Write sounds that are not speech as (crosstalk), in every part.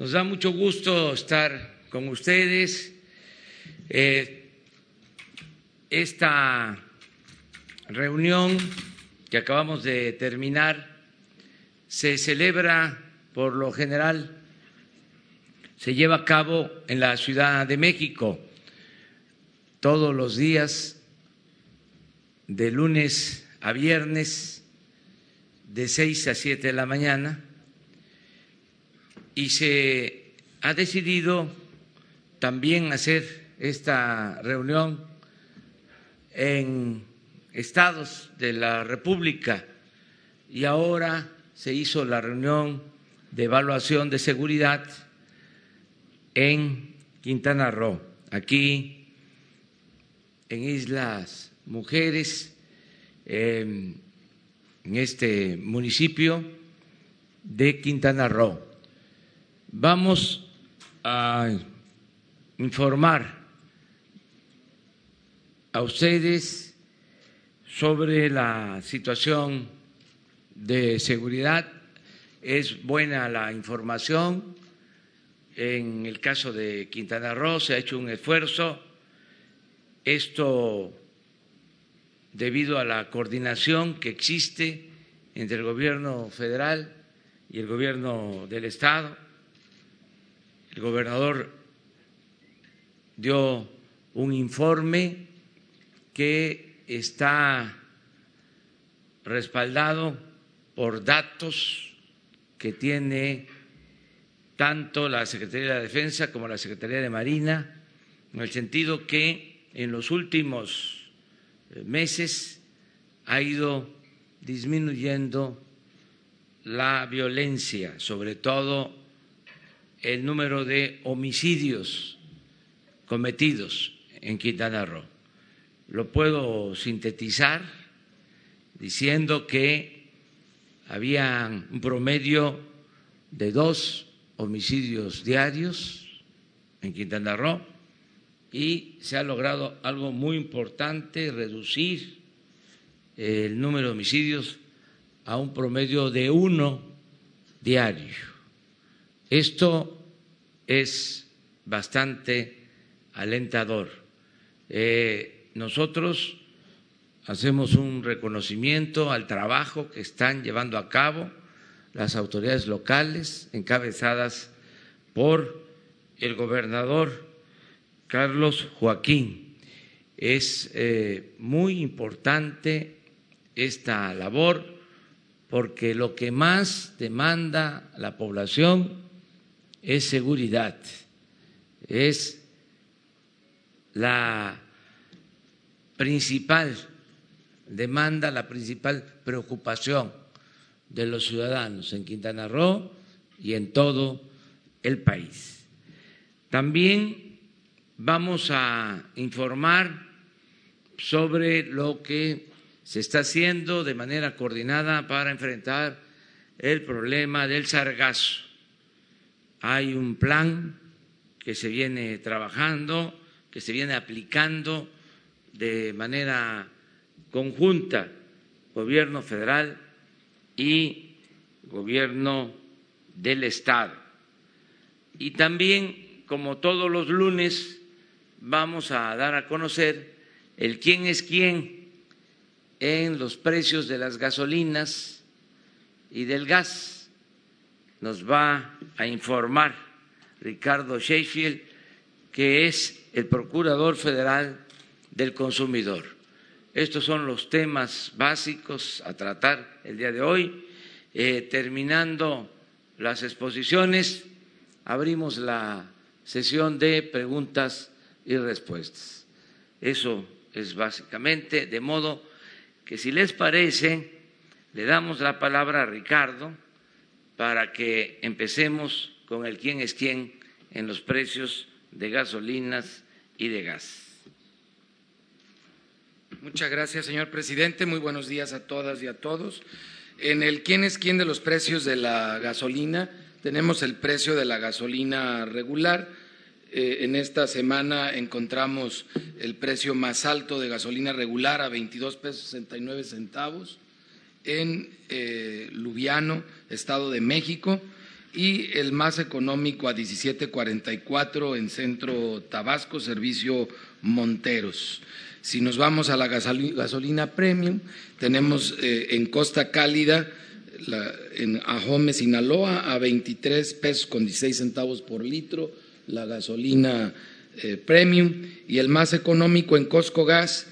Nos da mucho gusto estar con ustedes. Eh, esta reunión que acabamos de terminar se celebra por lo general, se lleva a cabo en la Ciudad de México todos los días, de lunes a viernes, de seis a siete de la mañana, y se ha decidido también hacer esta reunión en estados de la República y ahora se hizo la reunión de evaluación de seguridad en Quintana Roo, aquí en Islas Mujeres, en este municipio de Quintana Roo. Vamos a informar a ustedes sobre la situación de seguridad. Es buena la información. En el caso de Quintana Roo se ha hecho un esfuerzo. Esto debido a la coordinación que existe entre el gobierno federal y el gobierno del Estado. El gobernador dio un informe que está respaldado por datos que tiene tanto la Secretaría de Defensa como la Secretaría de Marina, en el sentido que en los últimos eh, meses ha ido disminuyendo la violencia, sobre todo el número de homicidios cometidos en Quintana Roo. Lo puedo sintetizar diciendo que había un promedio de dos homicidios diarios en Quintana Roo y se ha logrado algo muy importante, reducir el número de homicidios a un promedio de uno diario. Esto es bastante alentador. Eh, nosotros hacemos un reconocimiento al trabajo que están llevando a cabo las autoridades locales encabezadas por el gobernador Carlos Joaquín. Es eh, muy importante esta labor porque lo que más demanda la población es seguridad, es la principal demanda, la principal preocupación de los ciudadanos en Quintana Roo y en todo el país. También vamos a informar sobre lo que se está haciendo de manera coordinada para enfrentar el problema del sargazo. Hay un plan que se viene trabajando, que se viene aplicando de manera conjunta gobierno federal y gobierno del Estado. Y también, como todos los lunes, vamos a dar a conocer el quién es quién en los precios de las gasolinas y del gas. Nos va a informar Ricardo Sheffield, que es el Procurador Federal del Consumidor. Estos son los temas básicos a tratar el día de hoy. Eh, terminando las exposiciones, abrimos la sesión de preguntas y respuestas. Eso es básicamente, de modo que si les parece, le damos la palabra a Ricardo para que empecemos con el quién es quién en los precios de gasolinas y de gas. Muchas gracias, señor presidente. Muy buenos días a todas y a todos. En el quién es quién de los precios de la gasolina, tenemos el precio de la gasolina regular. Eh, en esta semana encontramos el precio más alto de gasolina regular a 22 pesos 69 centavos en eh, Lubiano, Estado de México, y el más económico a 17.44 en Centro Tabasco, servicio Monteros. Si nos vamos a la gasolina premium, tenemos eh, en Costa Cálida, en Ajome, Sinaloa, a 23 pesos con 16 centavos por litro, la gasolina eh, premium, y el más económico en Costco Gas,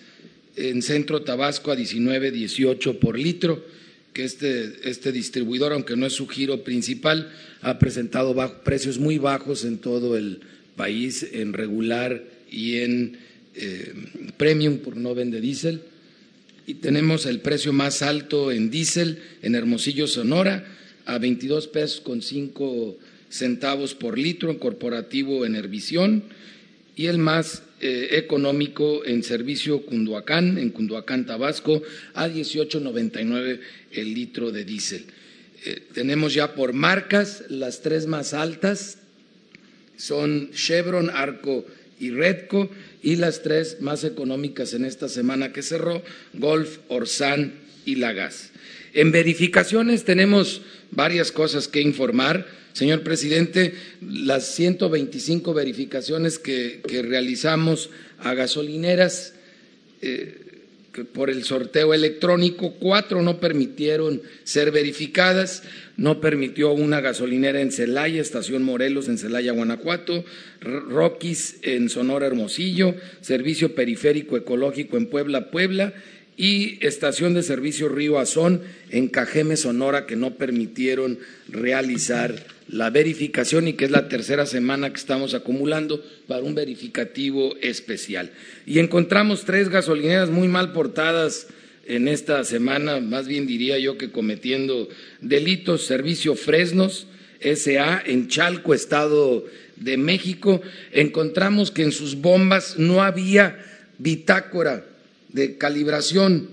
en Centro Tabasco, a 19.18 por litro, que este, este, distribuidor, aunque no es su giro principal, ha presentado precios muy bajos en todo el país, en regular y en eh, premium por no vende diésel. Y tenemos el precio más alto en diésel en Hermosillo, Sonora, a 22 pesos con 5 centavos por litro, en corporativo en Hervisión, y el más eh, económico en servicio Cunduacán, en Cunduacán, Tabasco, a 18.99 el litro de diésel. Eh, tenemos ya por marcas las tres más altas, son Chevron, Arco y Redco, y las tres más económicas en esta semana que cerró, Golf, Orsan y Lagas. En verificaciones tenemos varias cosas que informar. Señor presidente, las 125 verificaciones que, realizamos a gasolineras eh, por el sorteo electrónico, cuatro no permitieron ser verificadas, no permitió una gasolinera en Celaya, Estación Morelos en Celaya, Guanajuato, Rockies en Sonora, Hermosillo, Servicio Periférico Ecológico en Puebla, Puebla y Estación de Servicio Río Azón en Cajeme, Sonora, que no permitieron realizar la verificación y que es la tercera semana que estamos acumulando para un verificativo especial. Y encontramos tres gasolineras muy mal portadas en esta semana, más bien diría yo que cometiendo delitos, Servicio Fresnos, SA, en Chalco, Estado de México, encontramos que en sus bombas no había bitácora de calibración,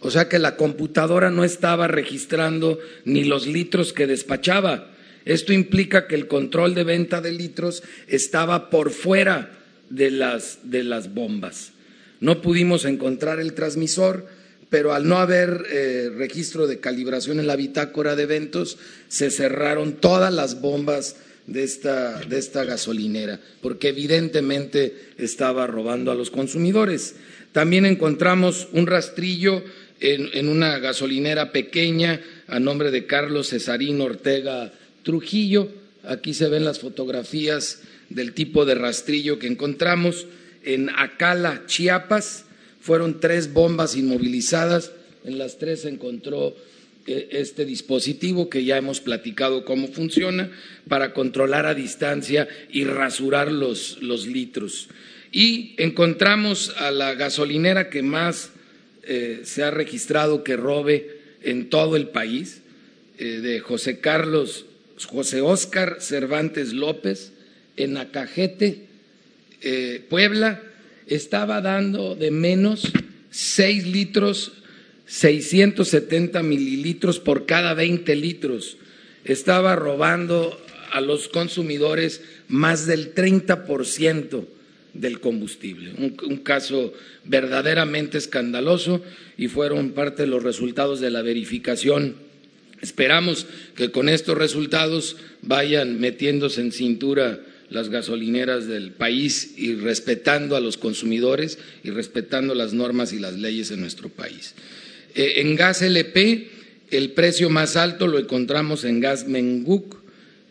o sea que la computadora no estaba registrando ni los litros que despachaba. Esto implica que el control de venta de litros estaba por fuera de las, de las bombas. No pudimos encontrar el transmisor, pero al no haber eh, registro de calibración en la bitácora de eventos, se cerraron todas las bombas de esta, de esta gasolinera, porque evidentemente estaba robando a los consumidores. También encontramos un rastrillo en, en una gasolinera pequeña a nombre de Carlos Cesarín Ortega Trujillo. Aquí se ven las fotografías del tipo de rastrillo que encontramos en Acala, Chiapas fueron tres bombas inmovilizadas, en las tres se encontró este dispositivo que ya hemos platicado cómo funciona para controlar a distancia y rasurar los, litros. Y encontramos a la gasolinera que más eh, se ha registrado que robe en todo el país, eh, de José Carlos, José Óscar Cervantes López, en Acajete, Puebla, estaba dando de menos 6 litros, 670 mililitros por cada 20 litros. Estaba robando a los consumidores más del 30% del combustible. Un, caso verdaderamente escandaloso y fueron parte de los resultados de la verificación. Esperamos que con estos resultados vayan metiéndose en cintura las gasolineras del país y respetando a los consumidores y respetando las normas y las leyes en nuestro país. Eh, en gas LP, el precio más alto lo encontramos en gas Menguc,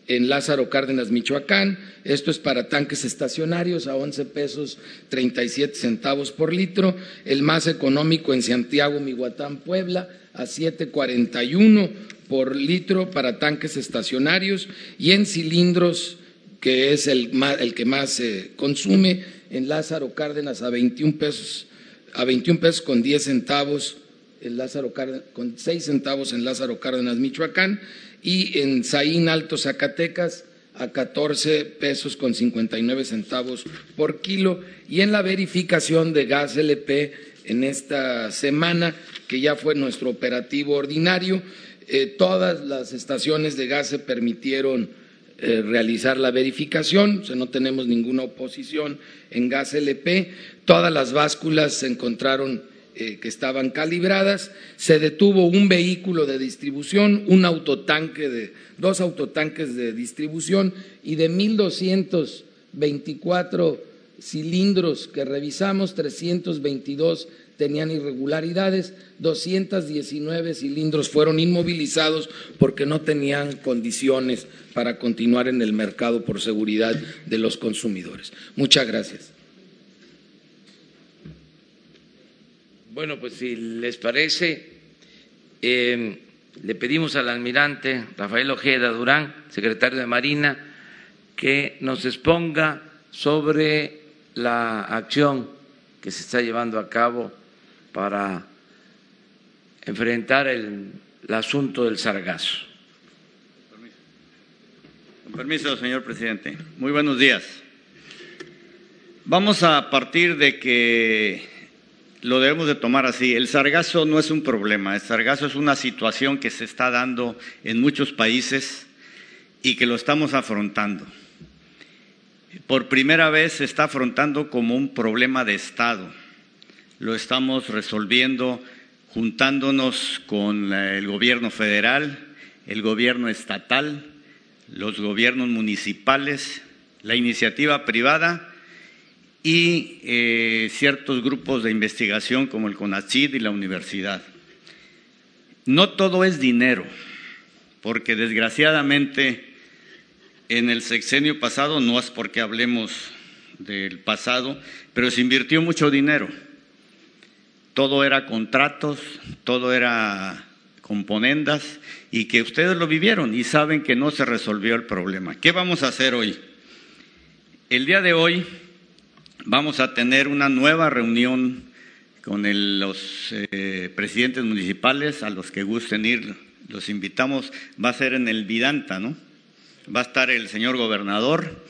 en Lázaro Cárdenas, Michoacán. Esto es para tanques estacionarios a 11 pesos 37 centavos por litro. El más económico en Santiago, Mihuatán, Puebla, a 7.41 por litro para tanques estacionarios. Y en cilindros que es el, que más se consume, en Lázaro Cárdenas a 21 pesos, a 21 pesos con 10 centavos, en Lázaro Cárdenas, con 6 centavos en Lázaro Cárdenas, Michoacán, y en Saín Alto, Zacatecas, a 14 pesos con 59 centavos por kilo. Y en la verificación de gas LP en esta semana, que ya fue nuestro operativo ordinario, eh, todas las estaciones de gas se permitieron eh, realizar la verificación, o sea, no tenemos ninguna oposición en gas LP, todas las básculas se encontraron eh, que estaban calibradas, se detuvo un vehículo de distribución, un autotanque de dos autotanques de distribución y de 1224 cilindros que revisamos, 322 tenían irregularidades, 219 cilindros fueron inmovilizados porque no tenían condiciones para continuar en el mercado por seguridad de los consumidores. Muchas gracias. Bueno, pues si les parece, eh, le pedimos al almirante Rafael Ojeda Durán, secretario de Marina, que nos exponga sobre la acción que se está llevando a cabo para enfrentar el, asunto del sargazo. Con permiso, señor presidente. Muy buenos días. Vamos a partir de que lo debemos de tomar así. El sargazo no es un problema, el sargazo es una situación que se está dando en muchos países y que lo estamos afrontando. Por primera vez se está afrontando como un problema de Estado. Lo estamos resolviendo juntándonos con el gobierno federal, el gobierno estatal, los gobiernos municipales, la iniciativa privada y eh, ciertos grupos de investigación como el CONACID y la universidad. No todo es dinero, porque desgraciadamente en el sexenio pasado, no es porque hablemos del pasado, pero se invirtió mucho dinero. Todo era contratos, todo era componendas y que ustedes lo vivieron y saben que no se resolvió el problema. ¿Qué vamos a hacer hoy? El día de hoy vamos a tener una nueva reunión con los eh, presidentes municipales, a los que gusten ir, los invitamos, va a ser en el Vidanta, ¿no? Va a estar el señor gobernador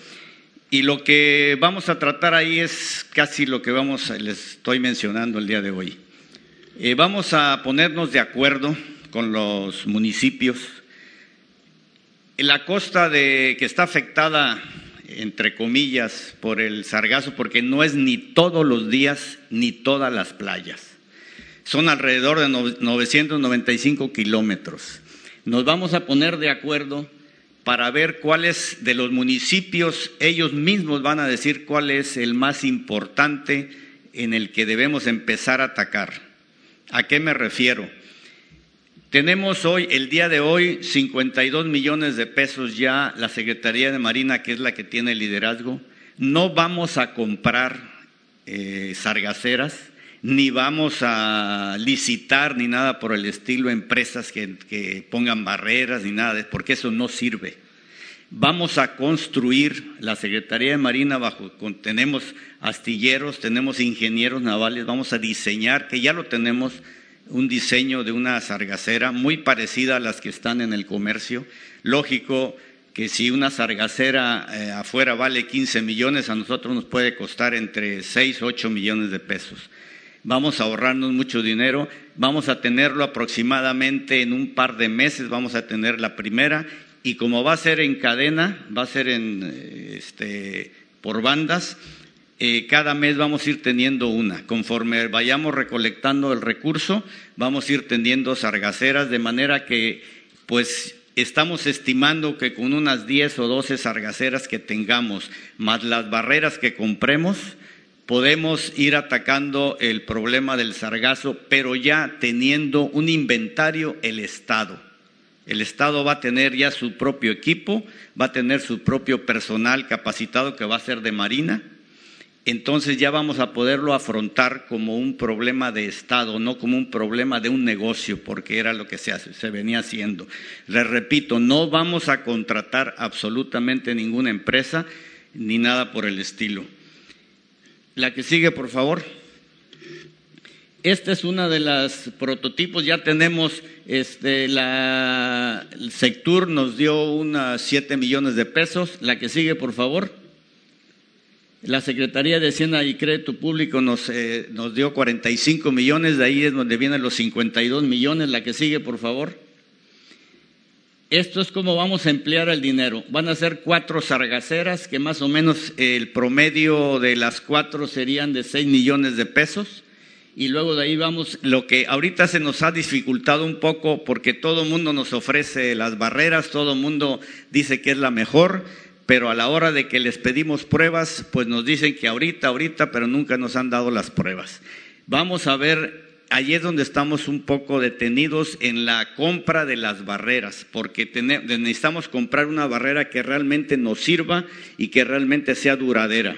y lo que vamos a tratar ahí es casi lo que vamos, les estoy mencionando el día de hoy. Eh, vamos a ponernos de acuerdo con los municipios. La costa de, que está afectada entre comillas, por el sargazo, porque no es ni todos los días ni todas las playas. Son alrededor de 995 kilómetros. Nos vamos a poner de acuerdo para ver cuáles de los municipios, ellos mismos van a decir cuál es el más importante en el que debemos empezar a atacar. ¿A qué me refiero? Tenemos hoy, el día de hoy, 52 millones de pesos ya la Secretaría de Marina, que es la que tiene el liderazgo. No vamos a comprar eh, sargaceras, ni vamos a licitar ni nada por el estilo empresas que, que pongan barreras ni nada, porque eso no sirve. Vamos a construir la Secretaría de Marina bajo, tenemos astilleros, tenemos ingenieros navales, vamos a diseñar, que ya lo tenemos, un diseño de una sargacera muy parecida a las que están en el comercio. Lógico que si una sargacera eh, afuera vale 15 millones, a nosotros nos puede costar entre 6 o 8 millones de pesos. Vamos a ahorrarnos mucho dinero, vamos a tenerlo aproximadamente en un par de meses, vamos a tener la primera y como va a ser en cadena, va a ser en, eh, este, por bandas, eh, cada mes vamos a ir teniendo una. Conforme vayamos recolectando el recurso, vamos a ir teniendo sargaceras, de manera que, pues, estamos estimando que con unas 10 o 12 sargaceras que tengamos, más las barreras que compremos, podemos ir atacando el problema del sargazo, pero ya teniendo un inventario el Estado. El Estado va a tener ya su propio equipo, va a tener su propio personal capacitado que va a ser de Marina, entonces ya vamos a poderlo afrontar como un problema de Estado, no como un problema de un negocio, porque era lo que se, se venía haciendo. Les repito, no vamos a contratar absolutamente ninguna empresa ni nada por el estilo. La que sigue, por favor. Esta es una de las prototipos, ya tenemos, este, la, el Sectur nos dio unas 7 millones de pesos. La que sigue, por favor. La Secretaría de Hacienda y Crédito Público nos, eh, dio 45 millones, de ahí es donde vienen los 52 millones. La que sigue, por favor. Esto es como vamos a emplear el dinero. Van a ser cuatro sargaceras, que más o menos el promedio de las cuatro serían de 6 millones de pesos y luego de ahí vamos, lo que ahorita se nos ha dificultado un poco porque todo el mundo nos ofrece las barreras, todo el mundo dice que es la mejor, pero a la hora de que les pedimos pruebas, pues nos dicen que ahorita, ahorita, pero nunca nos han dado las pruebas. Vamos a ver, allí es donde estamos un poco detenidos en la compra de las barreras, porque necesitamos comprar una barrera que realmente nos sirva y que realmente sea duradera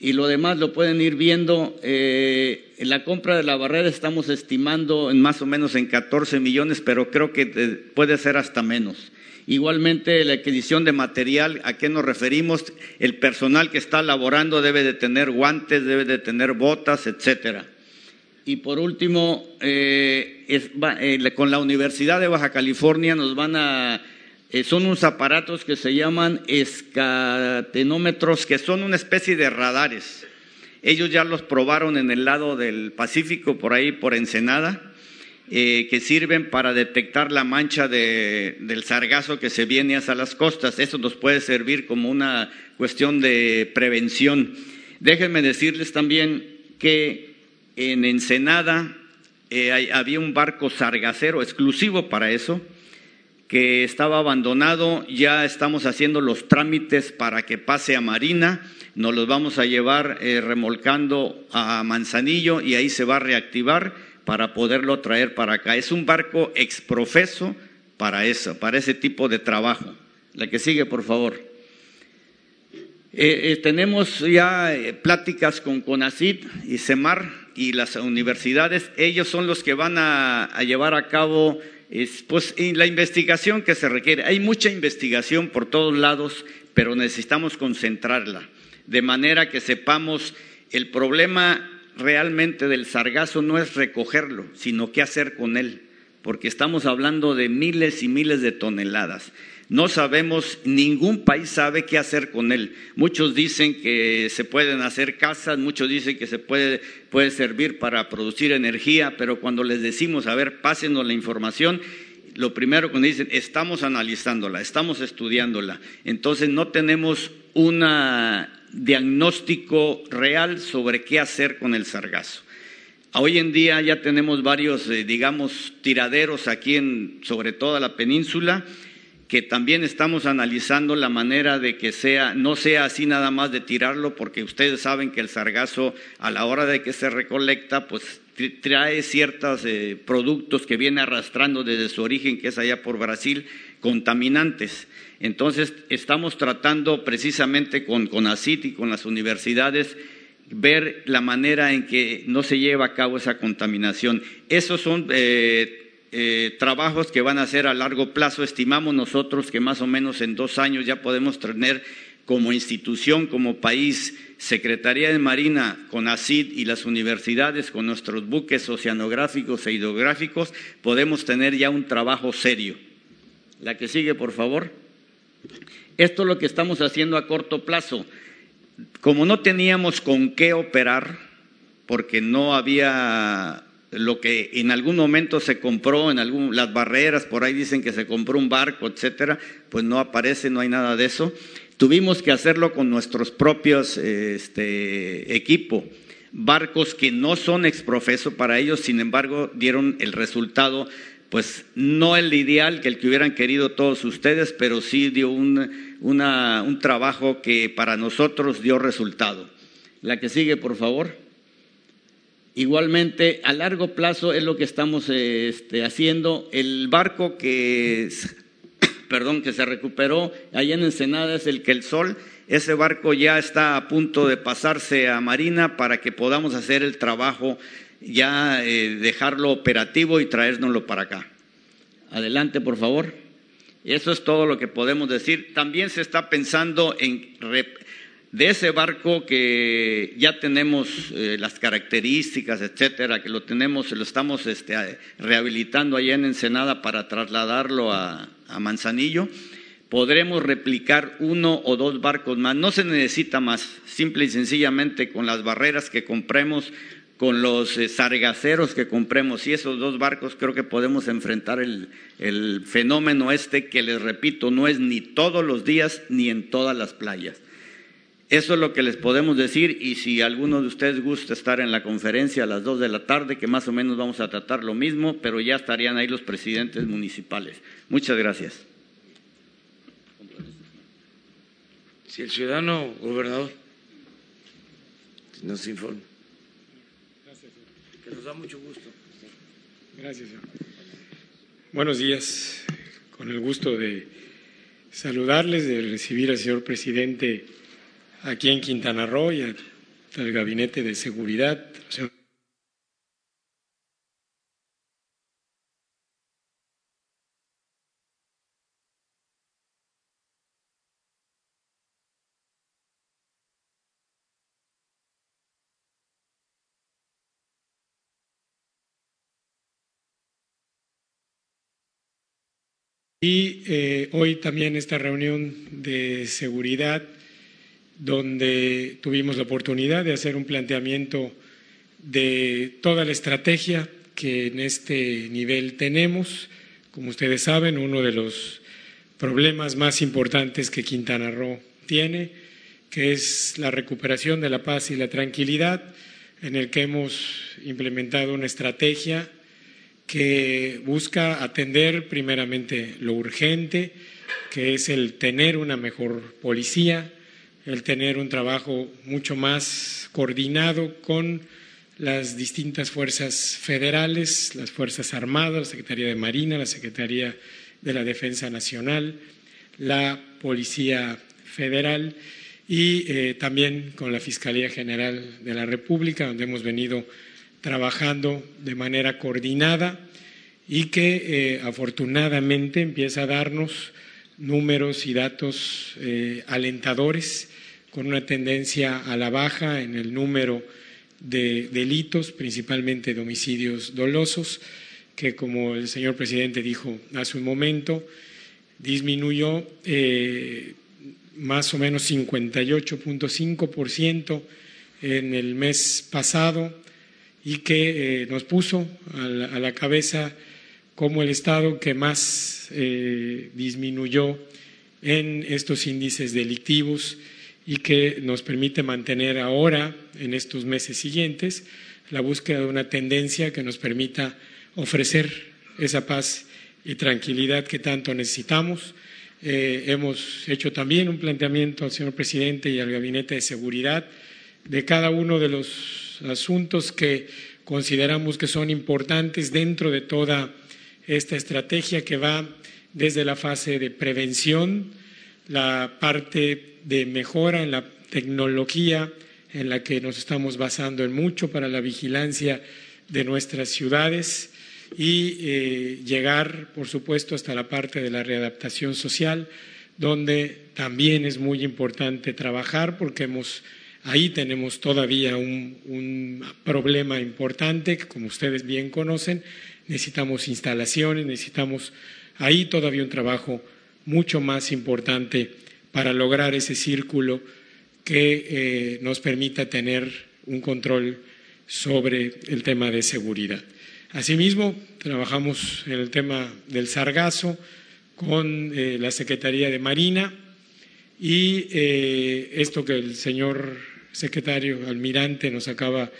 y lo demás lo pueden ir viendo. Eh, en la compra de la barrera estamos estimando en más o menos en 14 millones, pero creo que puede ser hasta menos. Igualmente, la adquisición de material, ¿a qué nos referimos? El personal que está laborando debe de tener guantes, debe de tener botas, etcétera. Y por último, eh, con la Universidad de Baja California nos van a eh, son unos aparatos que se llaman escatenómetros, que son una especie de radares. Ellos ya los probaron en el lado del Pacífico, por ahí, por Ensenada, eh, que sirven para detectar la mancha del sargazo que se viene hacia las costas. Eso nos puede servir como una cuestión de prevención. Déjenme decirles también que en Ensenada eh, había un barco sargacero exclusivo para eso que estaba abandonado, ya estamos haciendo los trámites para que pase a Marina, nos los vamos a llevar eh, remolcando a Manzanillo y ahí se va a reactivar para poderlo traer para acá. Es un barco exprofeso para eso, para ese tipo de trabajo. La que sigue, por favor. Eh, eh, tenemos ya pláticas con CONACID y CEMAR y las universidades. Ellos son los que van a llevar a cabo es, pues la investigación que se requiere. Hay mucha investigación por todos lados, pero necesitamos concentrarla, de manera que sepamos el problema realmente del sargazo no es recogerlo, sino qué hacer con él, porque estamos hablando de miles y miles de toneladas. No sabemos, ningún país sabe qué hacer con él. Muchos dicen que se pueden hacer casas, muchos dicen que se puede, puede servir para producir energía, pero cuando les decimos, a ver, pásenos la información, lo primero nos dicen, estamos analizándola, estamos estudiándola. Entonces no tenemos un diagnóstico real sobre qué hacer con el sargazo. Hoy en día ya tenemos varios, eh, digamos, tiraderos aquí en, sobre toda la península que también estamos analizando la manera de que sea, no sea así nada más de tirarlo, porque ustedes saben que el sargazo a la hora de que se recolecta, pues trae ciertos eh, productos que viene arrastrando desde su origen, que es allá por Brasil, contaminantes. Entonces, estamos tratando precisamente con, con ACIT y con las universidades ver la manera en que no se lleva a cabo esa contaminación. Esos son eh, eh, trabajos que van a ser a largo plazo. Estimamos nosotros que más o menos en dos años ya podemos tener como institución, como país, Secretaría de Marina, con ACID y las universidades, con nuestros buques oceanográficos e hidrográficos, podemos tener ya un trabajo serio. La que sigue, por favor. Esto es lo que estamos haciendo a corto plazo. Como no teníamos con qué operar, porque no había lo que en algún momento se compró, en algún, las barreras, por ahí dicen que se compró un barco, etcétera, pues no aparece, no hay nada de eso. Tuvimos que hacerlo con nuestros propios este, equipo, barcos que no son exprofeso para ellos, sin embargo, dieron el resultado, pues no el ideal que el que hubieran querido todos ustedes, pero sí dio un, un trabajo que para nosotros dio resultado. La que sigue, por favor. Igualmente, a largo plazo es lo que estamos este, haciendo. El barco que, perdón, que se recuperó allá en Ensenada es el que el Sol. Ese barco ya está a punto de pasarse a Marina para que podamos hacer el trabajo, ya eh, dejarlo operativo y traérnoslo para acá. Adelante, por favor. Eso es todo lo que podemos decir. También se está pensando en de ese barco que ya tenemos eh, las características, etcétera, que lo tenemos, lo estamos este, rehabilitando allá en Ensenada para trasladarlo a, Manzanillo, podremos replicar uno o dos barcos más. No se necesita más, simple y sencillamente con las barreras que compremos, con los eh, sargaceros que compremos y esos dos barcos creo que podemos enfrentar el, el fenómeno este que les repito, no es ni todos los días ni en todas las playas. Eso es lo que les podemos decir y si alguno de ustedes gusta estar en la conferencia a las dos de la tarde, que más o menos vamos a tratar lo mismo, pero ya estarían ahí los presidentes municipales. Muchas gracias. Si el ciudadano gobernador nos informa. Gracias, Que nos da mucho gusto. Gracias, señor. Buenos días. Con el gusto de saludarles, de recibir al señor presidente aquí en Quintana Roo y al Gabinete de Seguridad. Y eh, hoy también esta reunión de seguridad donde tuvimos la oportunidad de hacer un planteamiento de toda la estrategia que en este nivel tenemos. Como ustedes saben, uno de los problemas más importantes que Quintana Roo tiene, que es la recuperación de la paz y la tranquilidad, en el que hemos implementado una estrategia que busca atender primeramente lo urgente, que es el tener una mejor policía, el tener un trabajo mucho más coordinado con las distintas fuerzas federales, las Fuerzas Armadas, la Secretaría de Marina, la Secretaría de la Defensa Nacional, la Policía Federal y eh, también con la Fiscalía General de la República, donde hemos venido trabajando de manera coordinada y que eh, afortunadamente empieza a darnos números y datos eh, alentadores con una tendencia a la baja en el número de delitos, principalmente de homicidios dolosos, que como el señor presidente dijo hace un momento, disminuyó eh, más o menos 58.5% en el mes pasado y que eh, nos puso a la, cabeza como el Estado que más eh, disminuyó en estos índices delictivos y que nos permite mantener ahora, en estos meses siguientes, la búsqueda de una tendencia que nos permita ofrecer esa paz y tranquilidad que tanto necesitamos. Eh, hemos hecho también un planteamiento al señor presidente y al gabinete de seguridad de cada uno de los asuntos que consideramos que son importantes dentro de toda esta estrategia que va desde la fase de prevención, la parte de mejora en la tecnología en la que nos estamos basando en mucho para la vigilancia de nuestras ciudades y eh, llegar, por supuesto, hasta la parte de la readaptación social, donde también es muy importante trabajar porque hemos, ahí tenemos todavía un, un problema importante que, como ustedes bien conocen, necesitamos instalaciones, necesitamos ahí todavía un trabajo mucho más importante para lograr ese círculo que eh, nos permita tener un control sobre el tema de seguridad. Asimismo, trabajamos en el tema del sargazo con eh, la Secretaría de Marina y eh, esto que el señor secretario almirante nos acaba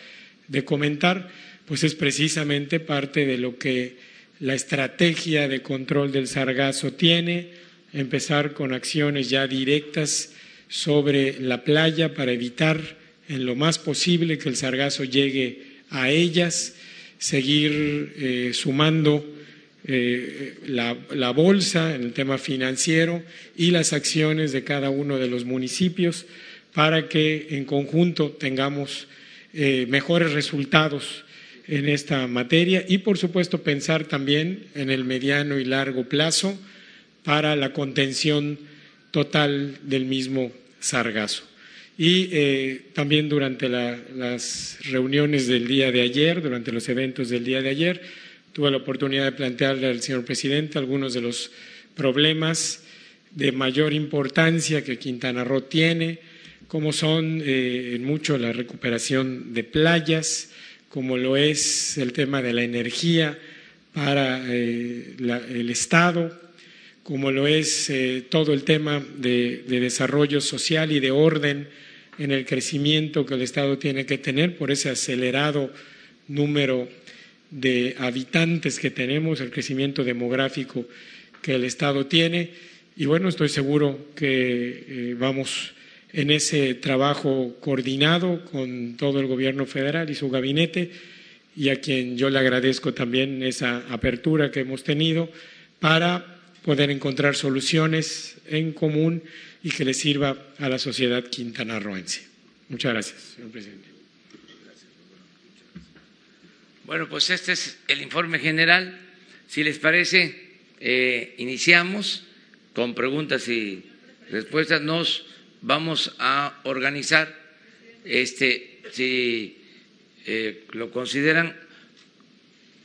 de comentar, pues es precisamente parte de lo que la estrategia de control del sargazo tiene, empezar con acciones ya directas sobre la playa para evitar en lo más posible que el sargazo llegue a ellas, seguir eh, sumando eh, la, la, bolsa en el tema financiero y las acciones de cada uno de los municipios para que en conjunto tengamos eh, mejores resultados en esta materia y, por supuesto, pensar también en el mediano y largo plazo para la contención total del mismo sargazo. Y eh, también durante las reuniones del día de ayer, durante los eventos del día de ayer, tuve la oportunidad de plantearle al señor presidente algunos de los problemas de mayor importancia que Quintana Roo tiene, como son eh, en mucho la recuperación de playas, como lo es el tema de la energía para eh, el Estado, como lo es todo el tema de desarrollo social y de orden en el crecimiento que el Estado tiene que tener por ese acelerado número de habitantes que tenemos, el crecimiento demográfico que el Estado tiene. Y bueno, estoy seguro que eh, vamos en ese trabajo coordinado con todo el Gobierno federal y su gabinete, y a quien yo le agradezco también esa apertura que hemos tenido para poder encontrar soluciones en común y que le sirva a la sociedad quintanarroense. Muchas gracias, señor presidente. Bueno, pues este es el informe general. Si les parece, eh, iniciamos con preguntas y respuestas. Nos vamos a organizar, este, si eh, lo consideran,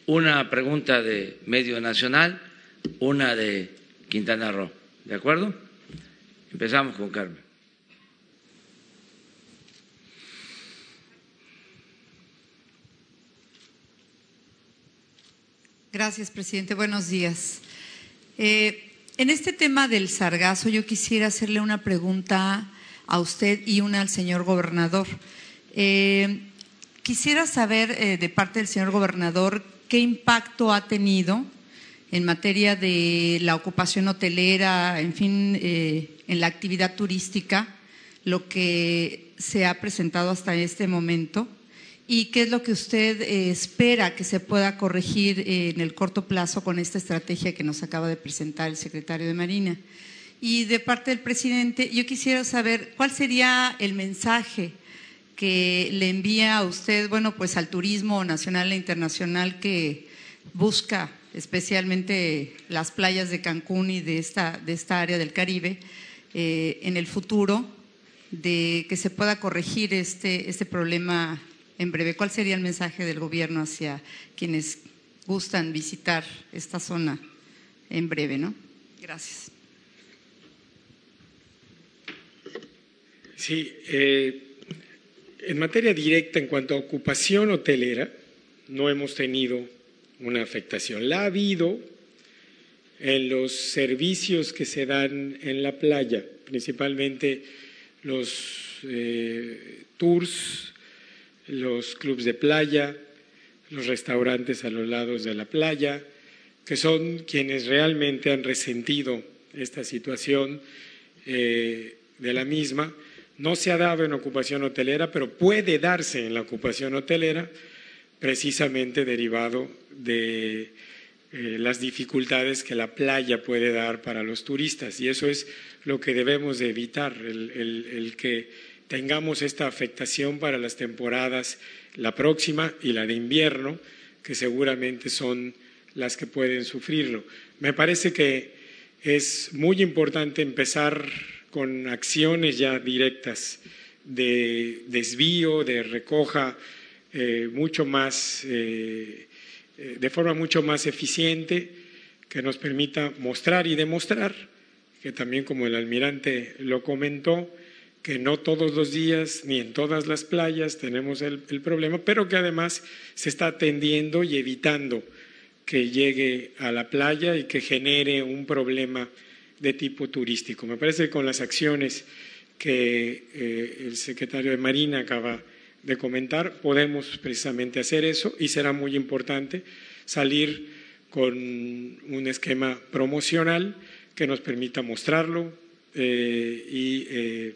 una pregunta de medio nacional, una de Quintana Roo. ¿De acuerdo? Empezamos con Carmen. Gracias, presidente. Buenos días. Eh, en este tema del sargazo, yo quisiera hacerle una pregunta a usted y una al señor gobernador. Eh, quisiera saber eh, de parte del señor gobernador qué impacto ha tenido en materia de la ocupación hotelera, en fin, eh, en la actividad turística, lo que se ha presentado hasta este momento y qué es lo que usted eh, espera que se pueda corregir eh, en el corto plazo con esta estrategia que nos acaba de presentar el secretario de Marina. Y de parte del presidente, yo quisiera saber cuál sería el mensaje que le envía a usted, bueno, pues al turismo nacional e internacional que busca especialmente las playas de Cancún y de esta, de esta área del Caribe, eh, en el futuro, de que se pueda corregir este, este problema en breve. ¿Cuál sería el mensaje del gobierno hacia quienes gustan visitar esta zona en breve? ¿no? Gracias. Sí, eh, en materia directa en cuanto a ocupación hotelera, no hemos tenido una afectación. La ha habido en los servicios que se dan en la playa, principalmente los eh, tours, los clubes de playa, los restaurantes a los lados de la playa, que son quienes realmente han resentido esta situación eh, de la misma. No se ha dado en ocupación hotelera, pero puede darse en la ocupación hotelera precisamente derivado de eh, las dificultades que la playa puede dar para los turistas. Y eso es lo que debemos de evitar, el, que tengamos esta afectación para las temporadas, la próxima y la de invierno, que seguramente son las que pueden sufrirlo. Me parece que es muy importante empezar con acciones ya directas de desvío, de recoja eh, mucho más, eh, eh, de forma mucho más eficiente, que nos permita mostrar y demostrar, que también como el almirante lo comentó, que no todos los días ni en todas las playas tenemos el, problema, pero que además se está atendiendo y evitando que llegue a la playa y que genere un problema de tipo turístico. Me parece que con las acciones que el secretario de Marina acaba de comentar, podemos precisamente hacer eso y será muy importante salir con un esquema promocional que nos permita mostrarlo eh, y eh,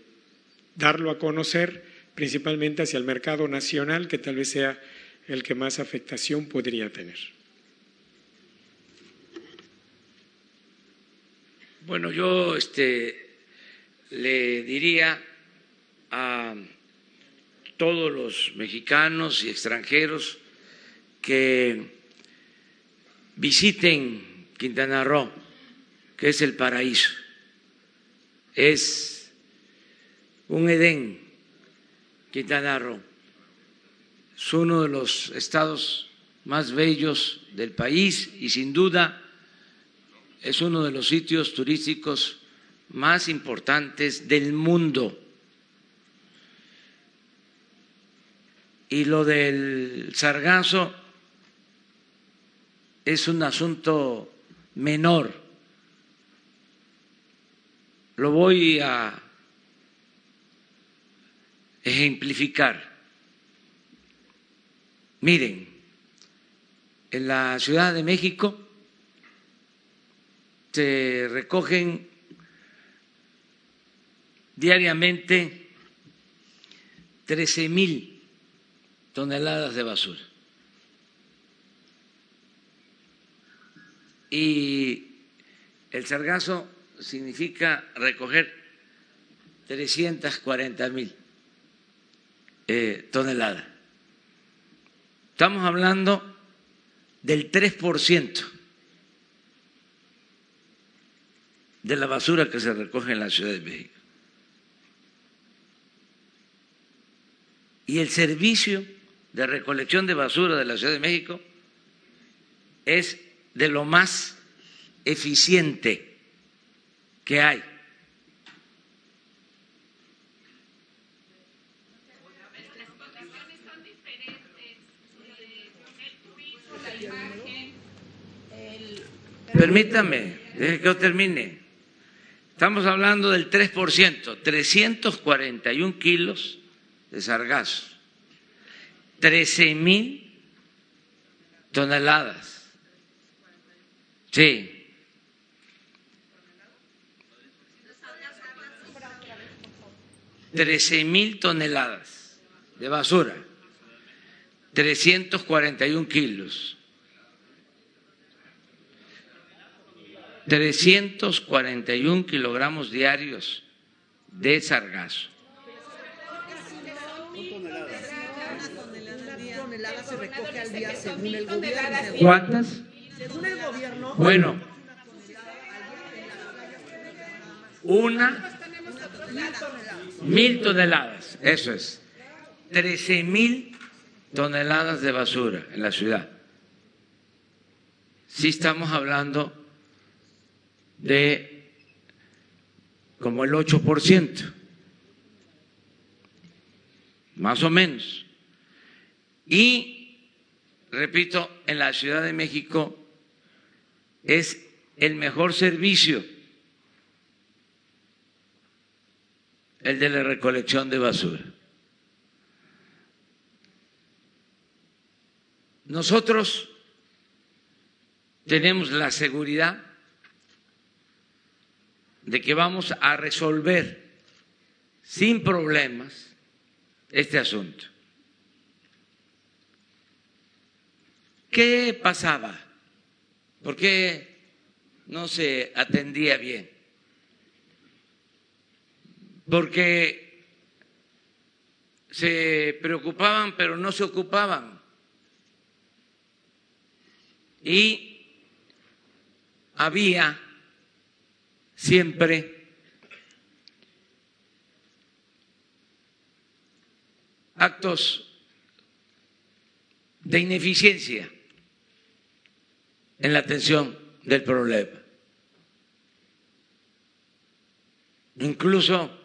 darlo a conocer principalmente hacia el mercado nacional, que tal vez sea el que más afectación podría tener. Bueno, yo este, le diría a todos los mexicanos y extranjeros que visiten Quintana Roo, que es el paraíso. Es un Edén Quintana Roo. Es uno de los estados más bellos del país y sin duda es uno de los sitios turísticos más importantes del mundo. Y lo del sargazo es un asunto menor. Lo voy a ejemplificar. Miren, en la Ciudad de México se recogen diariamente 13 mil toneladas de basura. Y el sargazo significa recoger 340 mil eh, toneladas. Estamos hablando del 3% de la basura que se recoge en la Ciudad de México. Y el servicio de recolección de basura de la Ciudad de México es de lo más eficiente que hay. Permítame, deje que yo termine. Estamos hablando del 3%, 341 kilos de sargazo, 13 mil toneladas. Sí. Trece mil toneladas de basura, 341 kilos. 341 kilogramos diarios de sargazo. ¿Cuántas? Bueno, una mil toneladas, eso es. 13 mil toneladas de basura en la ciudad. Sí estamos hablando de como el 8%, más o menos. Y, repito, en la Ciudad de México es el mejor servicio el de la recolección de basura. Nosotros tenemos la seguridad de que vamos a resolver sin problemas este asunto. ¿Qué pasaba? ¿Por qué no se atendía bien? Porque se preocupaban pero no se ocupaban. Y había siempre actos de ineficiencia en la atención del problema. Incluso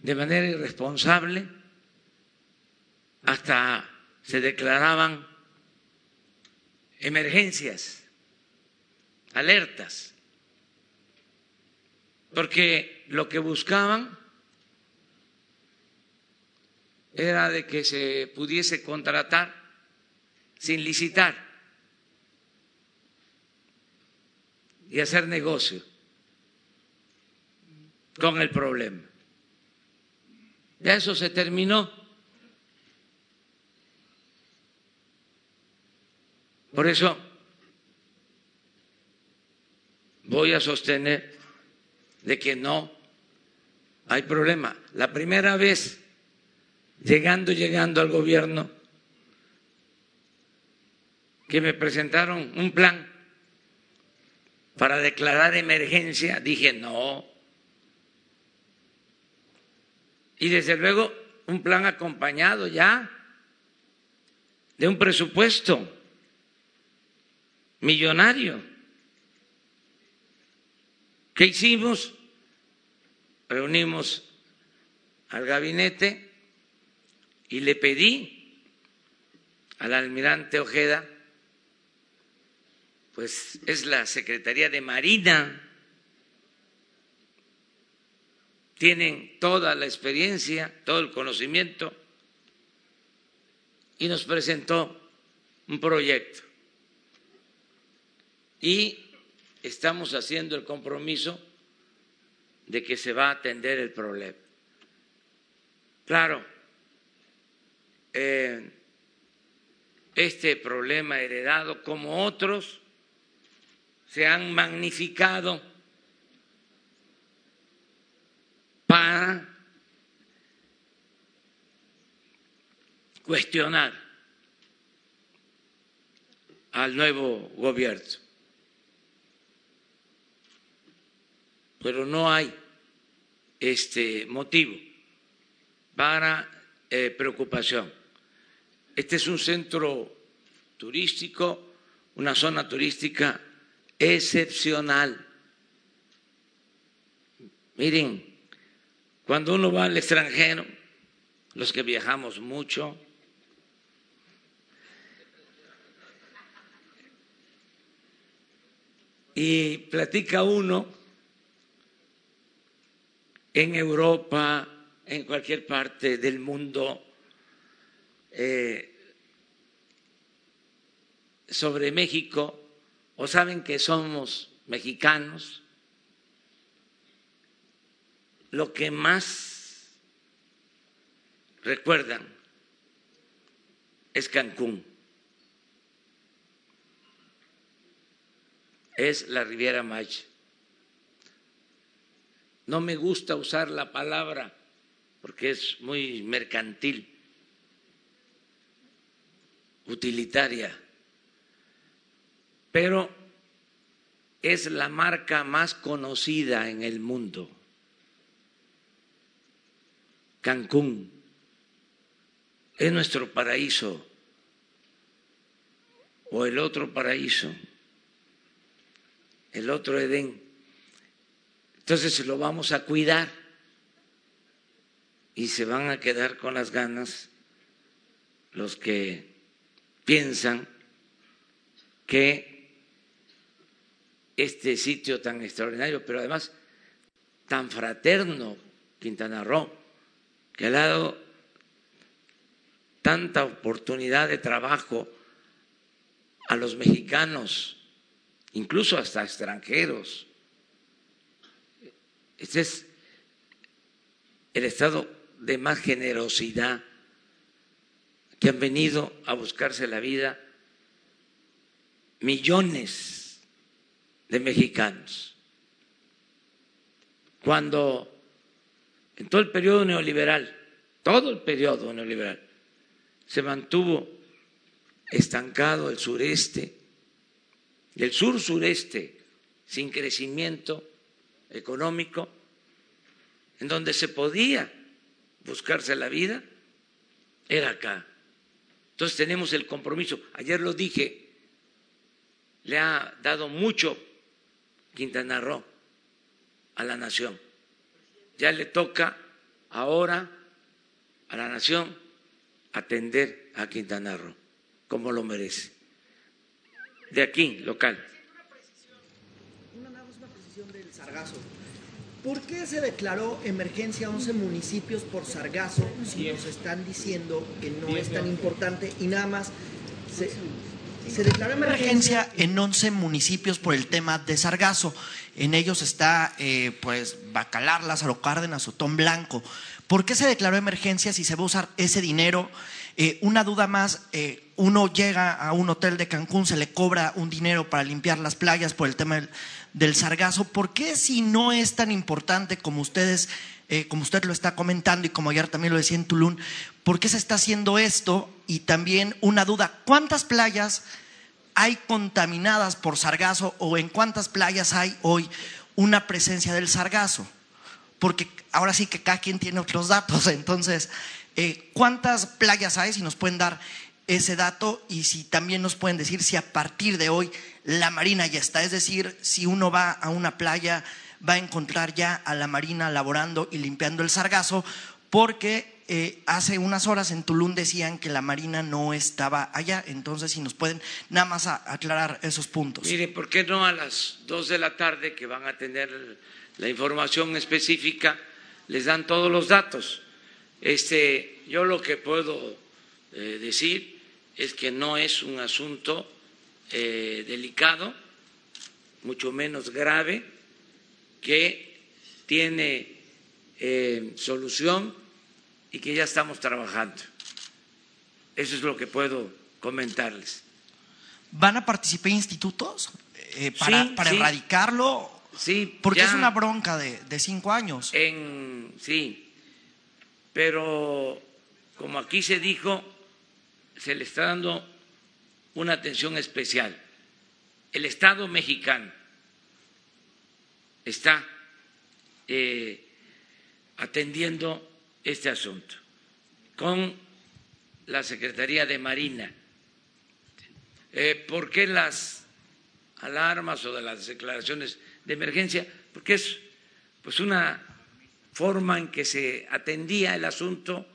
de manera irresponsable, hasta se declaraban emergencias, alertas porque lo que buscaban era de que se pudiese contratar sin licitar y hacer negocio con el problema. Ya eso se terminó. Por eso voy a sostener de que no hay problema. La primera vez, llegando, llegando al gobierno, que me presentaron un plan para declarar emergencia, dije no. Y desde luego un plan acompañado ya de un presupuesto millonario. ¿Qué hicimos? Reunimos al gabinete y le pedí al almirante Ojeda, pues es la Secretaría de Marina, tienen toda la experiencia, todo el conocimiento, y nos presentó un proyecto. Y estamos haciendo el compromiso de que se va a atender el problema. Claro, eh, este problema heredado, como otros, se han magnificado para cuestionar al nuevo gobierno. Pero no hay este motivo para eh, preocupación. Este es un centro turístico, una zona turística excepcional. Miren, cuando uno va al extranjero, los que viajamos mucho, y platica uno en Europa, en cualquier parte del mundo, eh, sobre México, o saben que somos mexicanos, lo que más recuerdan es Cancún, es la Riviera Maya. No me gusta usar la palabra porque es muy mercantil, utilitaria, pero es la marca más conocida en el mundo Cancún es nuestro paraíso o el otro paraíso, el otro Edén. Entonces lo vamos a cuidar y se van a quedar con las ganas los que piensan que este sitio tan extraordinario, pero además tan fraterno, Quintana Roo, que ha dado tanta oportunidad de trabajo a los mexicanos, incluso hasta extranjeros. Este es el estado de más generosidad que han venido a buscarse la vida millones de mexicanos. Cuando en todo el periodo neoliberal, todo el periodo neoliberal, se mantuvo estancado el sureste, el sur-sureste, sin crecimiento económico, en donde se podía buscarse la vida, era acá. Entonces tenemos el compromiso. Ayer lo dije, le ha dado mucho Quintana Roo a la nación ya le toca ahora a la nación atender a Quintana Roo, como lo merece. De aquí, local. Una, precisión del. ¿Por qué se declaró emergencia a 11 municipios por sargazo si nos están diciendo que no es tan importante y nada más se, se declaró emergencia en 11 municipios por el tema de sargazo? En ellos está, eh, pues, Bacalar, Lázaro Cárdenas, Otón Blanco. ¿Por qué se declaró emergencia si se va a usar ese dinero? Eh, una duda más, eh, uno llega a un hotel de Cancún, se le cobra un dinero para limpiar las playas por el tema del, sargazo. ¿Por qué si no es tan importante como ustedes, como usted lo está comentando y como ayer también lo decía en Tulum, por qué se está haciendo esto? Y también una duda, ¿cuántas playas hay contaminadas por sargazo o en cuántas playas hay hoy una presencia del sargazo. Porque ahora sí que cada quien tiene otros datos. (laughs) Entonces, Eh, ¿Cuántas playas hay? Si nos pueden dar ese dato y si también nos pueden decir si a partir de hoy la Marina ya está. Es decir, si uno va a una playa, va a encontrar ya a la Marina laborando y limpiando el sargazo, porque eh, hace unas horas en Tulum decían que la Marina no estaba allá. Entonces, si nos pueden nada más aclarar esos puntos. Mire, ¿por qué no a las dos de la tarde que van a tener la información específica, les dan todos los datos? Este, yo lo que puedo eh, decir es que no es un asunto eh, delicado, mucho menos grave, que tiene eh, solución y que ya estamos trabajando. Eso es lo que puedo comentarles. ¿Van a participar institutos eh, para, para erradicarlo? Sí, porque es una bronca de, de cinco años. En, sí, pero como aquí se dijo, se le está dando una atención especial. El Estado mexicano está eh, atendiendo este asunto con la Secretaría de Marina. Eh, ¿Por qué las alarmas o de las declaraciones de emergencia? Porque es pues una forma en que se atendía el asunto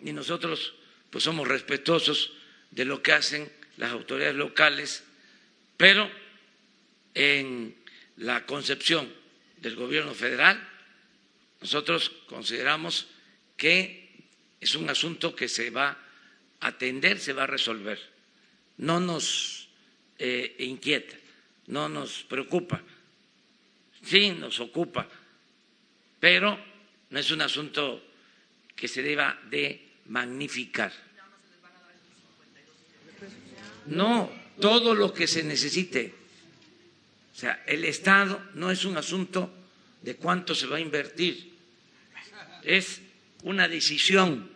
y nosotros pues somos respetuosos de lo que hacen las autoridades locales, pero en la concepción del gobierno federal, nosotros consideramos que es un asunto que se va a atender, se va a resolver. No nos eh, inquieta, no nos preocupa, sí nos ocupa, pero no es un asunto que se deba de magnificar. No, todo lo que se necesite. O sea, el Estado no es un asunto de cuánto se va a invertir, es una decisión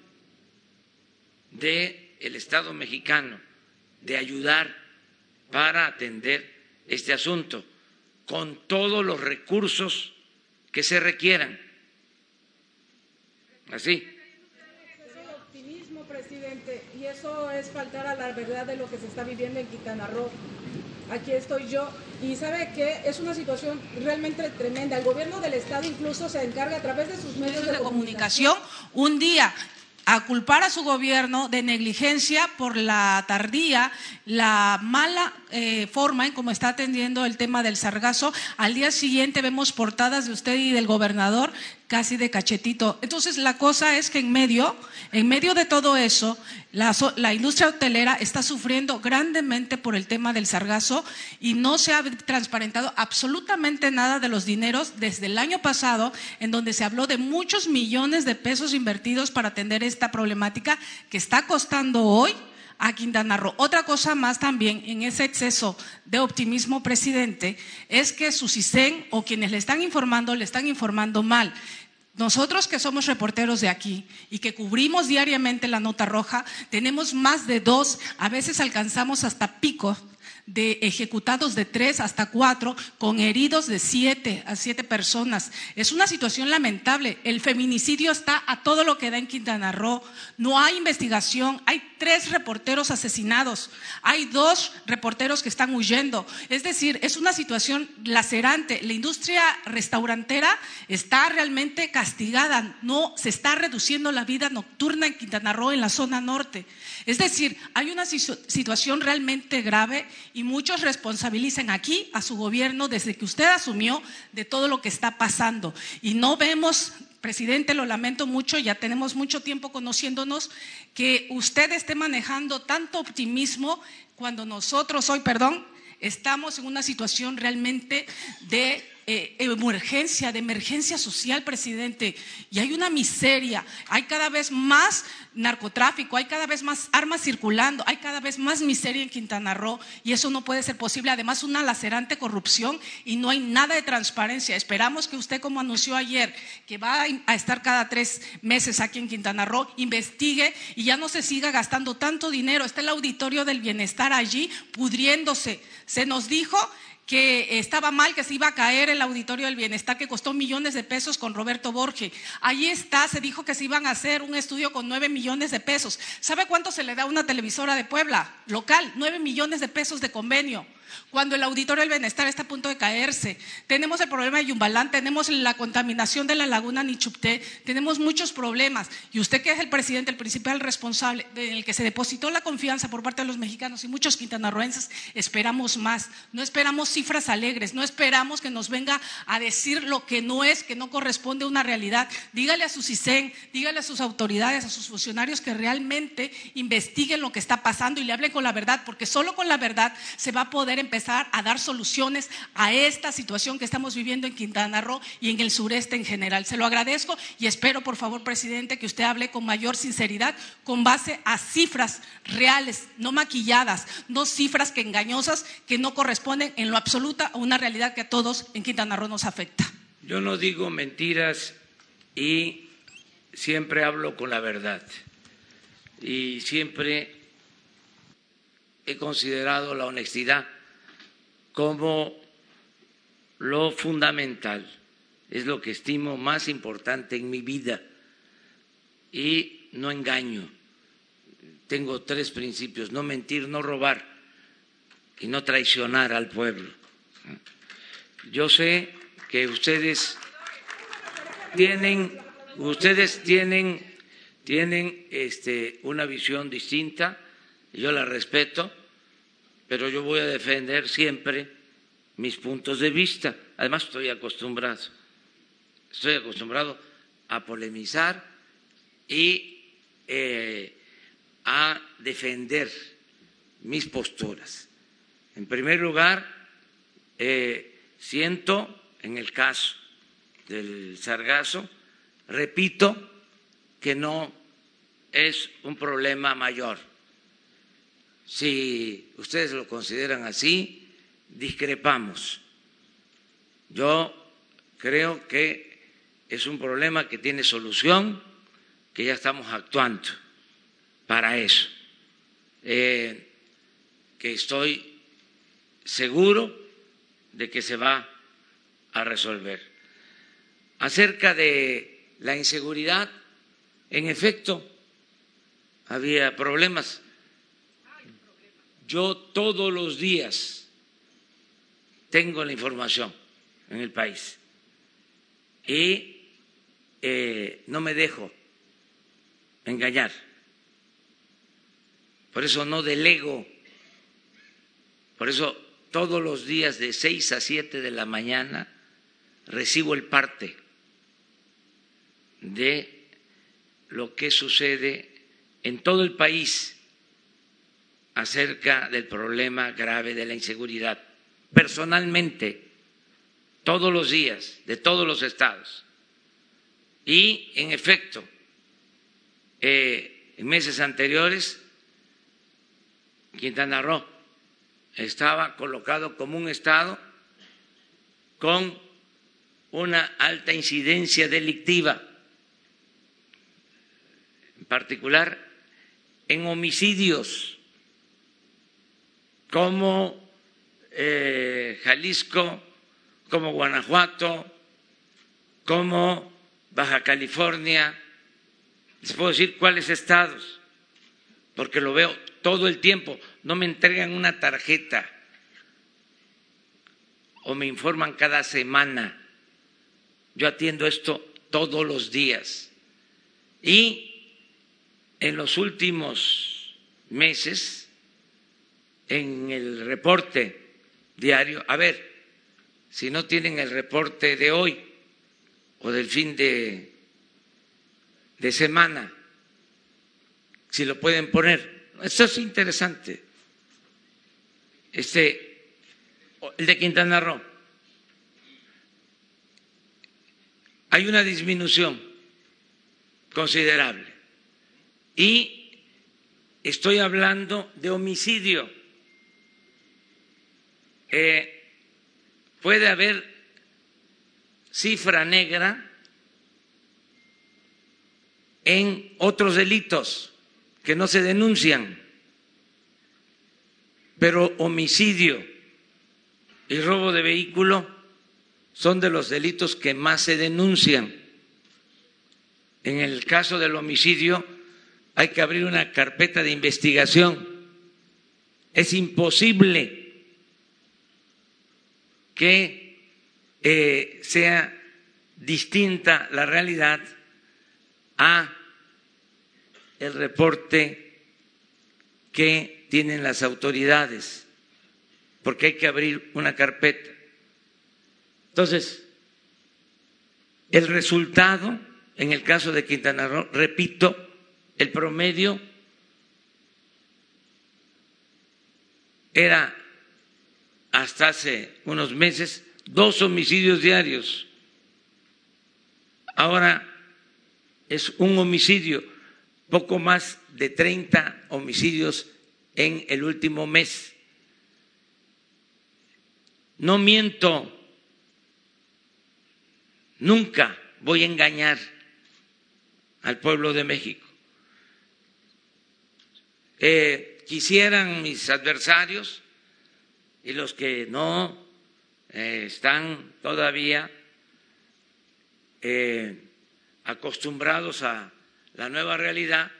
del el Estado mexicano de ayudar para atender este asunto con todos los recursos que se requieran. Así y eso es faltar a la verdad de lo que se está viviendo en Quintana Roo. Aquí estoy yo y sabe que es una situación realmente tremenda. El gobierno del estado incluso se encarga a través de sus medios de, comunicación un día a culpar a su gobierno de negligencia por la tardía, la mala eh, forma en cómo está atendiendo el tema del sargazo. Al día siguiente vemos portadas de usted y del gobernador casi de cachetito. Entonces la cosa es que en medio, en medio de todo eso, la, industria hotelera está sufriendo grandemente por el tema del sargazo y no se ha transparentado absolutamente nada de los dineros desde el año pasado, en donde se habló de muchos millones de pesos invertidos para atender esta problemática que está costando hoy a Quintana Roo. Otra cosa más también en ese exceso de optimismo, presidente, es que su CISEN o quienes le están informando le están informando mal. Nosotros que somos reporteros de aquí y que cubrimos diariamente la nota roja, tenemos más de dos, a veces alcanzamos hasta pico de ejecutados de tres hasta cuatro, con heridos de siete a siete personas. Es una situación lamentable. El feminicidio está a todo lo que da en Quintana Roo. No hay investigación. Hay tres reporteros asesinados. Hay dos reporteros que están huyendo. Es decir, es una situación lacerante. La industria restaurantera está realmente castigada. No se está reduciendo la vida nocturna en Quintana Roo, en la zona norte. Es decir, hay una situación realmente grave y muchos responsabilizan aquí a su gobierno desde que usted asumió de todo lo que está pasando. Y no vemos, presidente, lo lamento mucho, ya tenemos mucho tiempo conociéndonos, que usted esté manejando tanto optimismo cuando nosotros hoy, perdón, estamos en una situación realmente de eh, emergencia, de emergencia social, presidente, y hay una miseria, hay cada vez más narcotráfico, hay cada vez más armas circulando, hay cada vez más miseria en Quintana Roo, y eso no puede ser posible. Además, una lacerante corrupción y no hay nada de transparencia. Esperamos que usted, como anunció ayer, que va a estar cada tres meses aquí en Quintana Roo, investigue y ya no se siga gastando tanto dinero. Está el auditorio del bienestar allí pudriéndose. Se nos dijo que estaba mal, que se iba a caer el auditorio del bienestar, que costó millones de pesos con Roberto Borge. Ahí está, se dijo que se iban a hacer un estudio con nueve millones de pesos. ¿Sabe cuánto se le da a una televisora de Puebla local? Nueve millones de pesos de convenio cuando el auditorio del bienestar está a punto de caerse. Tenemos el problema de Yumbalán, tenemos la contaminación de la laguna Nichupté, tenemos muchos problemas. Y usted que es el presidente, el principal responsable, en el que se depositó la confianza por parte de los mexicanos y muchos quintanarroenses, esperamos más. No esperamos cifras alegres, no esperamos que nos venga a decir lo que no es, que no corresponde a una realidad. Dígale a su CISEN, dígale a sus autoridades, a sus funcionarios que realmente investiguen lo que está pasando y le hablen con la verdad, porque solo con la verdad se va a poder empezar a dar soluciones a esta situación que estamos viviendo en Quintana Roo y en el sureste en general. Se lo agradezco y espero, por favor, presidente, que usted hable con mayor sinceridad, con base a cifras reales, no maquilladas, no cifras que engañosas que no corresponden en lo absoluto a una realidad que a todos en Quintana Roo nos afecta. Yo no digo mentiras y siempre hablo con la verdad. Y siempre he considerado la honestidad como lo fundamental, es lo que estimo más importante en mi vida. Y no engaño. Tengo tres principios, no mentir, no robar y no traicionar al pueblo. Yo sé que ustedes tienen, ustedes tienen, tienen este, una visión distinta, yo la respeto pero yo voy a defender siempre mis puntos de vista. Además, estoy acostumbrado, estoy acostumbrado a polemizar y eh, a defender mis posturas. En primer lugar, eh, siento, en el caso del sargazo, repito, que no es un problema mayor si ustedes lo consideran así, discrepamos. Yo creo que es un problema que tiene solución, que ya estamos actuando para eso, eh, que estoy seguro de que se va a resolver. Acerca de la inseguridad, en efecto, había problemas yo todos los días tengo la información en el país y eh, no me dejo engañar. Por eso no delego. Por eso todos los días de seis a siete de la mañana recibo el parte de lo que sucede en todo el país acerca del problema grave de la inseguridad, personalmente, todos los días, de todos los estados. Y, en efecto, eh, en meses anteriores, Quintana Roo estaba colocado como un estado con una alta incidencia delictiva, en particular en homicidios como eh, Jalisco, como Guanajuato, como Baja California. Les puedo decir cuáles estados, porque lo veo todo el tiempo. No me entregan una tarjeta o me informan cada semana. Yo atiendo esto todos los días. Y en los últimos meses en el reporte diario, a ver, si no tienen el reporte de hoy o del fin de, semana, si lo pueden poner. Esto es interesante. Este, el de Quintana Roo. Hay una disminución considerable. Y estoy hablando de homicidio eh, puede haber cifra negra en otros delitos que no se denuncian, pero homicidio y robo de vehículo son de los delitos que más se denuncian. En el caso del homicidio hay que abrir una carpeta de investigación. Es imposible que eh, sea distinta la realidad a el reporte que tienen las autoridades, porque hay que abrir una carpeta. Entonces, el resultado, en el caso de Quintana Roo, repito, el promedio era hasta hace unos meses dos homicidios diarios. Ahora es un homicidio, poco más de 30 homicidios en el último mes. No miento, nunca voy a engañar al pueblo de México. Eh, quisieran mis adversarios y los que no eh, están todavía eh, acostumbrados a la nueva realidad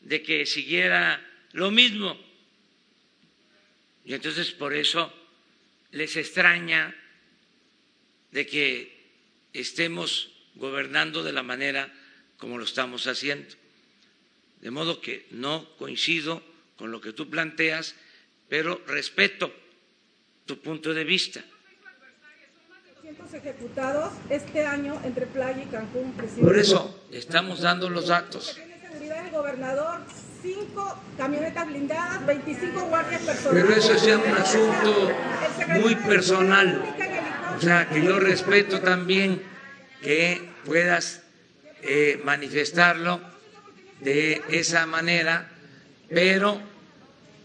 de que siguiera lo mismo. Y entonces por eso les extraña de que estemos gobernando de la manera como lo estamos haciendo. De modo que no coincido con lo que tú planteas, pero respeto tu punto de vista ejecutados este año entre Playa y Cancún. Por eso estamos dando los datos. Seguridad del gobernador, cinco camionetas blindadas, 25 guardias personales. Pero eso es un asunto muy personal. O sea, que yo respeto también que puedas eh, manifestarlo de esa manera, pero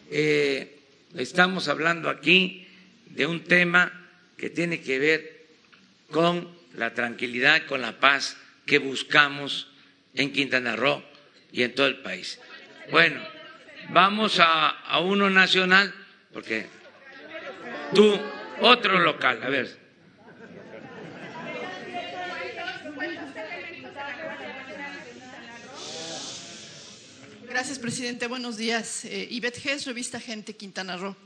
eh, estamos hablando aquí de un tema que tiene que ver con la tranquilidad, con la paz que buscamos en Quintana Roo y en todo el país. Bueno, vamos a, uno nacional, porque tú, otro local, a ver. Gracias, presidente. Buenos días. Eh, Ivette revista Gente Quintana Roo.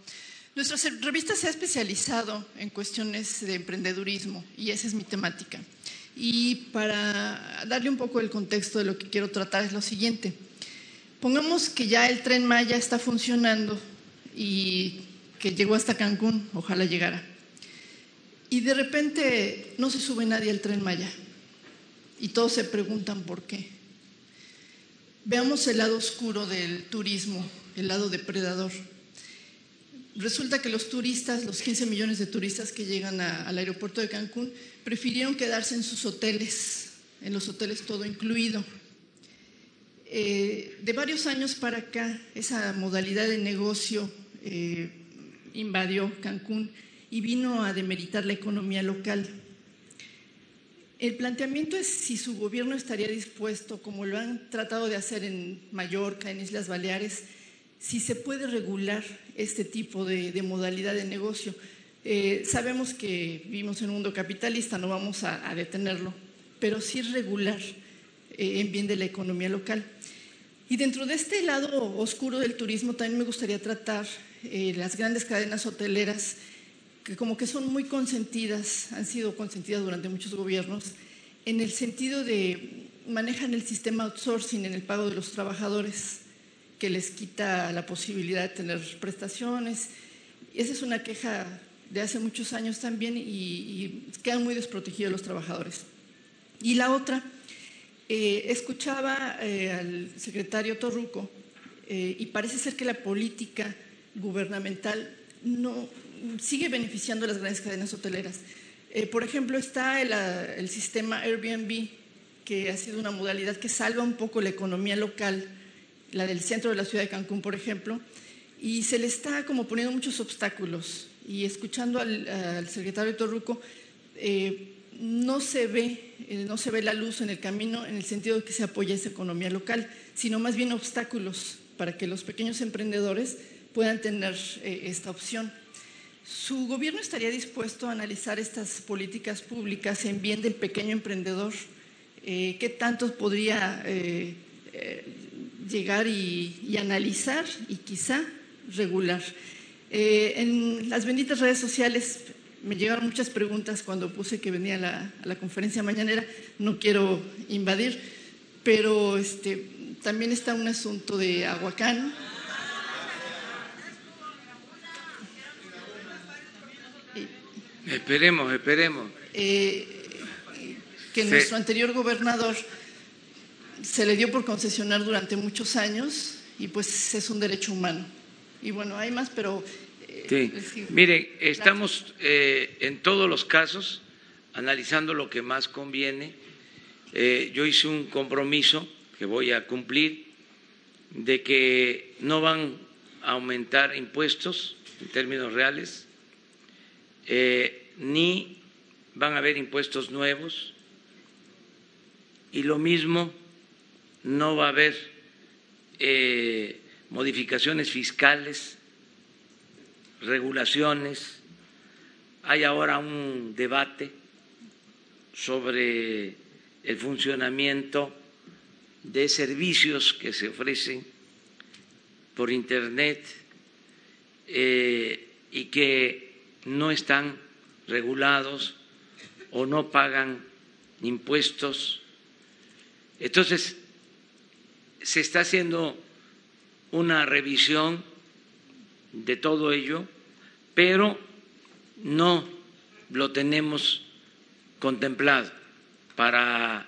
Nuestra revista se ha especializado en cuestiones de emprendedurismo y esa es mi temática. Y para darle un poco el contexto de lo que quiero tratar es lo siguiente. Pongamos que ya el tren Maya está funcionando y que llegó hasta Cancún, ojalá llegara. Y de repente no se sube nadie al tren Maya y todos se preguntan por qué. Veamos el lado oscuro del turismo, el lado depredador resulta que los turistas, los 15 millones de turistas que llegan al aeropuerto de Cancún, prefirieron quedarse en sus hoteles, en los hoteles todo incluido. Eh, de varios años para acá, esa modalidad de negocio eh, invadió Cancún y vino a demeritar la economía local. El planteamiento es si su gobierno estaría dispuesto, como lo han tratado de hacer en Mallorca, en Islas Baleares, si se puede regular este tipo de, modalidad de negocio. Eh, sabemos que vivimos en un mundo capitalista, no vamos a, detenerlo, pero sí regular eh, en bien de la economía local. Y dentro de este lado oscuro del turismo también me gustaría tratar eh, las grandes cadenas hoteleras que como que son muy consentidas, han sido consentidas durante muchos gobiernos, en el sentido de manejan el sistema outsourcing en el pago de los trabajadores que les quita la posibilidad de tener prestaciones. Esa es una queja de hace muchos años también y, quedan muy desprotegidos los trabajadores. Y la otra, eh, escuchaba eh, al secretario Torruco eh, y parece ser que la política gubernamental no sigue beneficiando a las grandes cadenas hoteleras. por ejemplo, está el, el sistema Airbnb, que ha sido una modalidad que salva un poco la economía local la del centro de la ciudad de Cancún, por ejemplo, y se le está como poniendo muchos obstáculos. Y escuchando al, secretario Torruco, eh, no, se ve, eh, no se ve la luz en el camino en el sentido de que se apoya esa economía local, sino más bien obstáculos para que los pequeños emprendedores puedan tener eh, esta opción. ¿Su gobierno estaría dispuesto a analizar estas políticas públicas en bien del pequeño emprendedor? Eh, ¿Qué tanto podría eh, eh, llegar y, analizar y quizá regular? en las benditas redes sociales me llegaron muchas preguntas cuando puse que venía a la, conferencia mañanera. No quiero invadir, pero este, también está un asunto de Aguacán Esperemos, esperemos. Eh, que nuestro anterior gobernador se le dio por concesionar durante muchos años y pues es un derecho humano. Y bueno, hay más, pero... Eh, sí. Miren, estamos eh, en todos los casos analizando lo que más conviene. yo hice un compromiso que voy a cumplir de que no van a aumentar impuestos en términos reales eh, ni van a haber impuestos nuevos y lo mismo no va a haber eh, modificaciones fiscales, regulaciones. Hay ahora un debate sobre el funcionamiento de servicios que se ofrecen por Internet eh, y que no están regulados o no pagan impuestos. Entonces, se está haciendo una revisión de todo ello, pero no lo tenemos contemplado para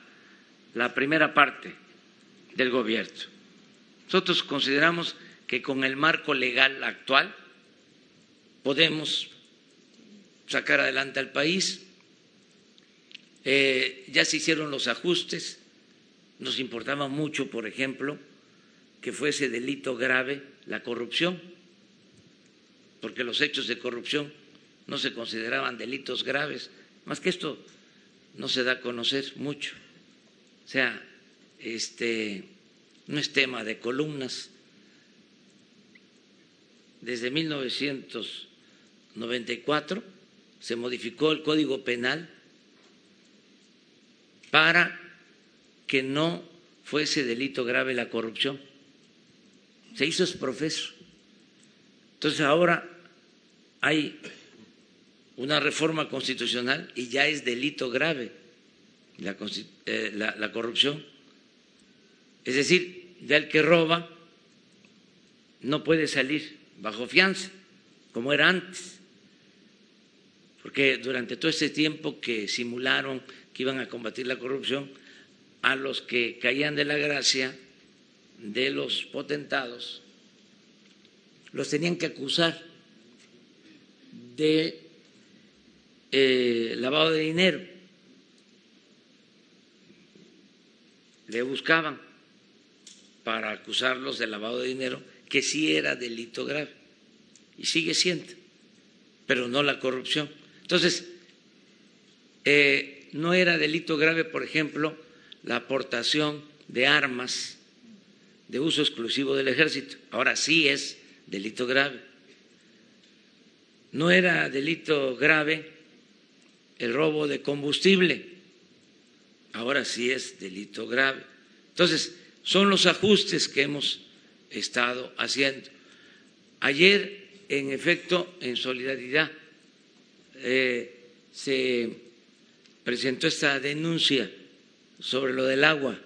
la primera parte del gobierno. Nosotros consideramos que con el marco legal actual podemos sacar adelante al país. Eh, ya se hicieron los ajustes. Nos importaba mucho, por ejemplo, que fuese delito grave la corrupción, porque los hechos de corrupción no se consideraban delitos graves, más que esto no se da a conocer mucho. O sea, este no es tema de columnas. Desde 1994 se modificó el Código Penal para que no fuese delito grave la corrupción. Se hizo es profeso. Entonces ahora hay una reforma constitucional y ya es delito grave la, eh, la corrupción. Es decir, ya el que roba no puede salir bajo fianza, como era antes porque durante todo ese tiempo que simularon que iban a combatir la corrupción, a los que caían de la gracia de los potentados, los tenían que acusar de eh, lavado de dinero. Le buscaban para acusarlos de lavado de dinero, que sí era delito grave, y sigue siendo, pero no la corrupción. Entonces, eh, no era delito grave, por ejemplo, la aportación de armas de uso exclusivo del ejército. Ahora sí es delito grave. No era delito grave el robo de combustible. Ahora sí es delito grave. Entonces, son los ajustes que hemos estado haciendo. Ayer, en efecto, en solidaridad eh, se presentó esta denuncia sobre lo del agua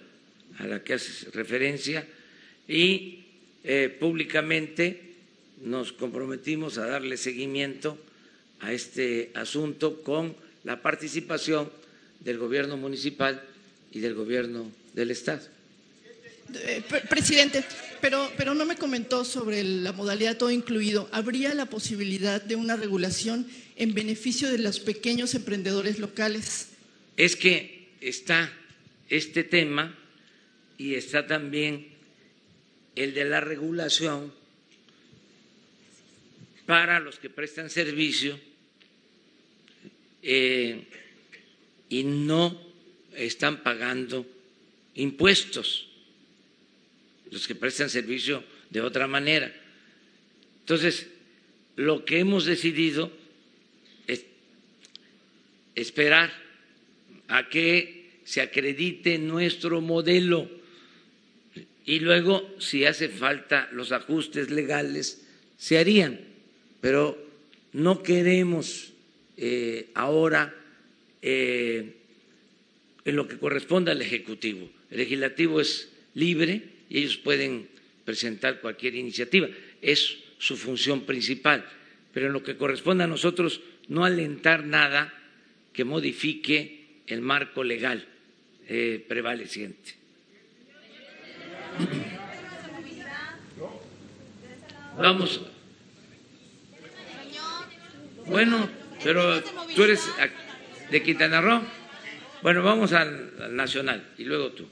a la que hace referencia y eh, públicamente nos comprometimos a darle seguimiento a este asunto con la participación del gobierno municipal y del gobierno del Estado. Eh, presidente, pero, pero no me comentó sobre la modalidad todo incluido. ¿Habría la posibilidad de una regulación en beneficio de los pequeños emprendedores locales? Es que está este tema y está también el de la regulación para los que prestan servicio eh, y no están pagando impuestos, los que prestan servicio de otra manera. Entonces, lo que hemos decidido esperar a que se acredite nuestro modelo y luego, si hace falta los ajustes legales, se harían, pero no queremos eh, ahora eh, en lo que corresponde al Ejecutivo. El Legislativo es libre y ellos pueden presentar cualquier iniciativa, es su función principal, pero en lo que corresponde a nosotros no alentar nada que modifique el marco legal eh, prevaleciente. Vamos. Bueno, pero tú eres de Quintana Roo. Bueno, vamos al, nacional y luego tú.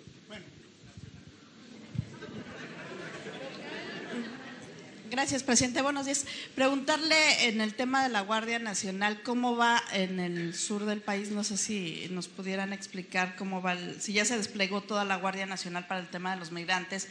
Gracias, presidente. Buenos días. Preguntarle en el tema de la Guardia Nacional, ¿cómo va en el sur del país? No sé si nos pudieran explicar cómo va, si ya se desplegó toda la Guardia Nacional para el tema de los migrantes.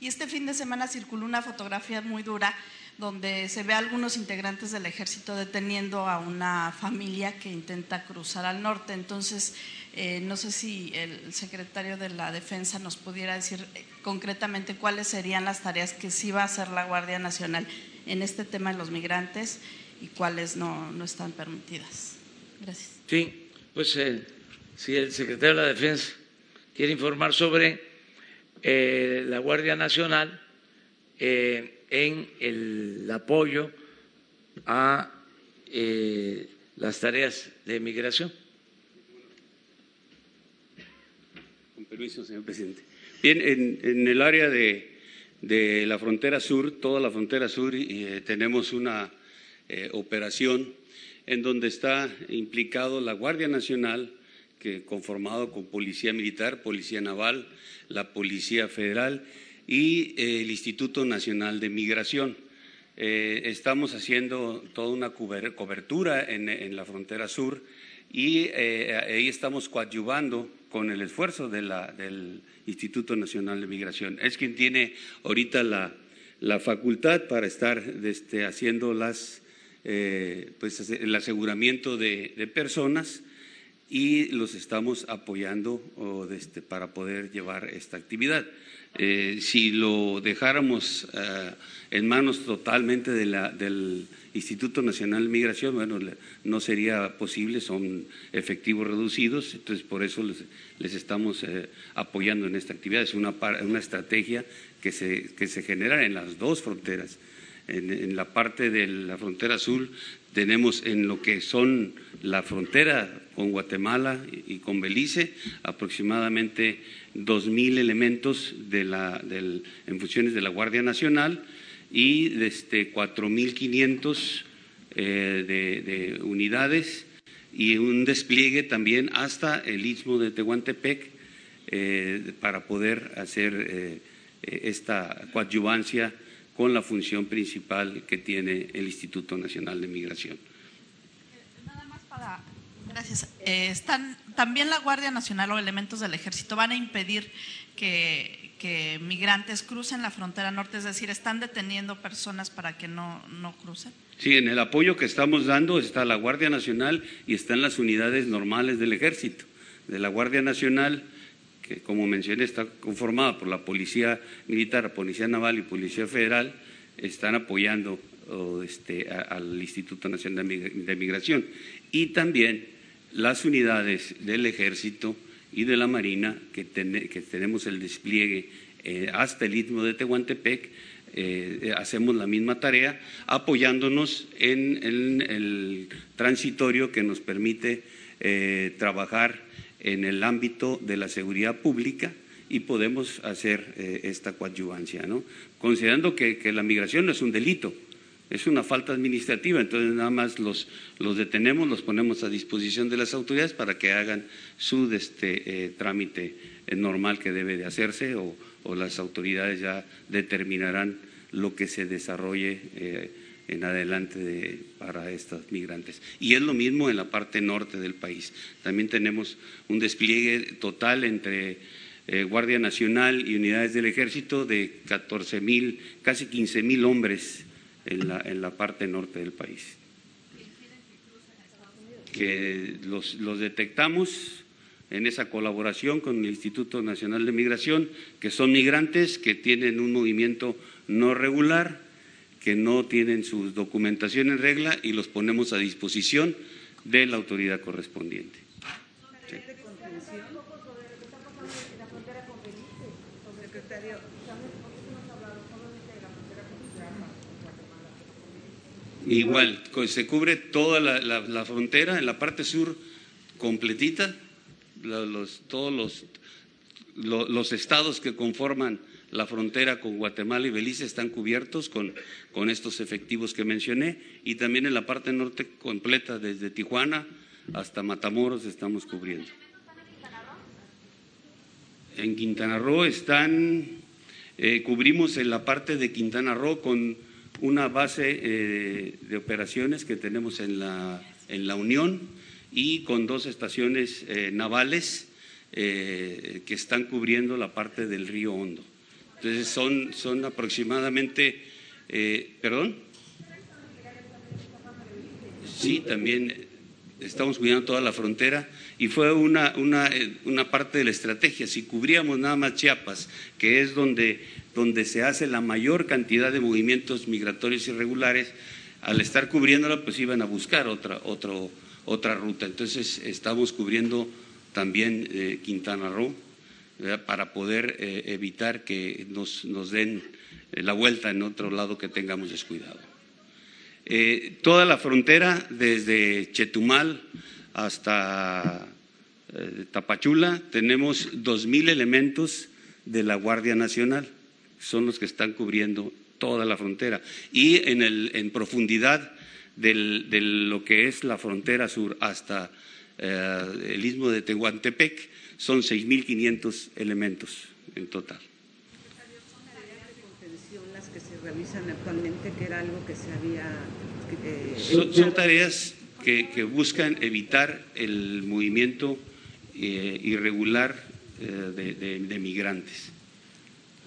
Y este fin de semana circuló una fotografía muy dura donde se ve a algunos integrantes del ejército deteniendo a una familia que intenta cruzar al norte. Entonces, eh, no sé si el secretario de la Defensa nos pudiera decir eh, concretamente cuáles serían las tareas que sí va a hacer la Guardia Nacional en este tema de los migrantes y cuáles no, están permitidas. Gracias. Sí, pues eh, si el secretario de la Defensa quiere informar sobre la Guardia Nacional en el apoyo a las tareas de migración. Señor presidente. Bien, en, el área de, la frontera sur, toda la frontera sur, eh, tenemos una eh, operación en donde está implicado la Guardia Nacional, que conformado con Policía Militar, Policía Naval, la Policía Federal y eh, el Instituto Nacional de Migración. estamos haciendo toda una cobertura en, la frontera sur y ahí estamos coadyuvando con el esfuerzo del Instituto Nacional de Migración. Es quien tiene ahorita la, facultad para estar este, haciendo las, eh, pues, el aseguramiento de, personas y los estamos apoyando este, para poder llevar esta actividad. Eh, si lo dejáramos eh, en manos totalmente de la, del Instituto Nacional de Migración, bueno, no sería posible, son efectivos reducidos, entonces por eso les, estamos eh, apoyando en esta actividad. Es una, una estrategia que se, que se genera en las dos fronteras. En, la parte de la frontera sur tenemos en lo que son la frontera con Guatemala y, con Belice aproximadamente 2.000 elementos de la, en funciones de la Guardia Nacional y desde 4.500 eh, de, unidades y un despliegue también hasta el istmo de Tehuantepec eh, para poder hacer eh, esta coadyuvancia con la función principal que tiene el Instituto Nacional de Migración. Nada más para. Gracias. están, también la Guardia Nacional o elementos del Ejército van a impedir que que migrantes crucen la frontera norte, es decir, están deteniendo personas para que no, no crucen? Sí, en el apoyo que estamos dando está la Guardia Nacional y están las unidades normales del ejército. De la Guardia Nacional, que como mencioné está conformada por la Policía Militar, Policía Naval y Policía Federal, están apoyando este, al Instituto Nacional de Migración. Y también las unidades del ejército y de la Marina, que, tenemos el despliegue eh, hasta el Istmo de Tehuantepec, eh, hacemos la misma tarea, apoyándonos en, el transitorio que nos permite eh, trabajar en el ámbito de la seguridad pública y podemos hacer esta coadyuvancia, ¿no? considerando que la migración no es un delito, es una falta administrativa, entonces nada más los, detenemos, los ponemos a disposición de las autoridades para que hagan su este, eh, trámite eh, normal que debe de hacerse o, las autoridades ya determinarán lo que se desarrolle eh, en adelante para estos migrantes. Y es lo mismo en la parte norte del país. También tenemos un despliegue total entre Guardia Nacional y unidades del Ejército de 14 mil, casi 15 mil hombres en la, en la parte norte del país. que los, los detectamos en esa colaboración con el Instituto Nacional de Migración, que son migrantes que tienen un movimiento no regular, que no tienen su documentación en regla y los ponemos a disposición de la autoridad correspondiente. Igual, se cubre toda la, frontera, en la parte sur completita, los, todos los, los, estados que conforman la frontera con Guatemala y Belice están cubiertos con, con estos efectivos que mencioné y también en la parte norte completa, desde Tijuana hasta Matamoros, estamos cubriendo. En Quintana Roo están, eh, cubrimos en la parte de Quintana Roo con una base eh, de operaciones que tenemos en la, en la Unión y con dos estaciones eh, navales que están cubriendo la parte del río Hondo. Entonces son, son aproximadamente, perdón. Sí, también estamos cuidando toda la frontera y fue una, una, una, parte de la estrategia. Si cubríamos nada más Chiapas, que es donde donde se hace la mayor cantidad de movimientos migratorios irregulares, al estar cubriéndola, pues iban a buscar otra, otra ruta. Entonces, estamos cubriendo también eh, Quintana Roo para poder eh, evitar que nos, nos den eh, la vuelta en otro lado que tengamos descuidado. toda la frontera, desde Chetumal hasta Tapachula, tenemos 2.000 elementos de la Guardia Nacional son los que están cubriendo toda la frontera. Y en, el, en profundidad de lo que es la frontera sur hasta eh, el istmo de Tehuantepec son 6.500 elementos en total. las que se realizan actualmente, que era algo que se había... Eh, son, tareas que, buscan evitar el movimiento eh, irregular de migrantes.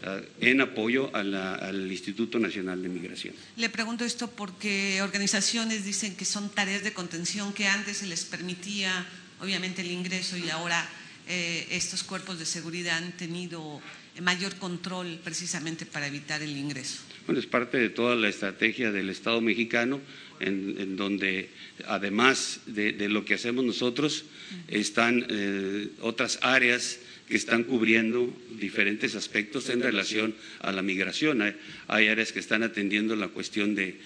Eh, en apoyo al Instituto Nacional de Migración. Le pregunto esto porque organizaciones dicen que son tareas de contención que antes se les permitía, obviamente, el ingreso y ahora eh, estos cuerpos de seguridad han tenido mayor control precisamente para evitar el ingreso. Bueno, es parte de toda la estrategia del Estado mexicano, en, donde además de, lo que hacemos nosotros, están eh, otras áreas que están cubriendo diferentes aspectos en relación a la migración. Hay, áreas que están atendiendo la cuestión de,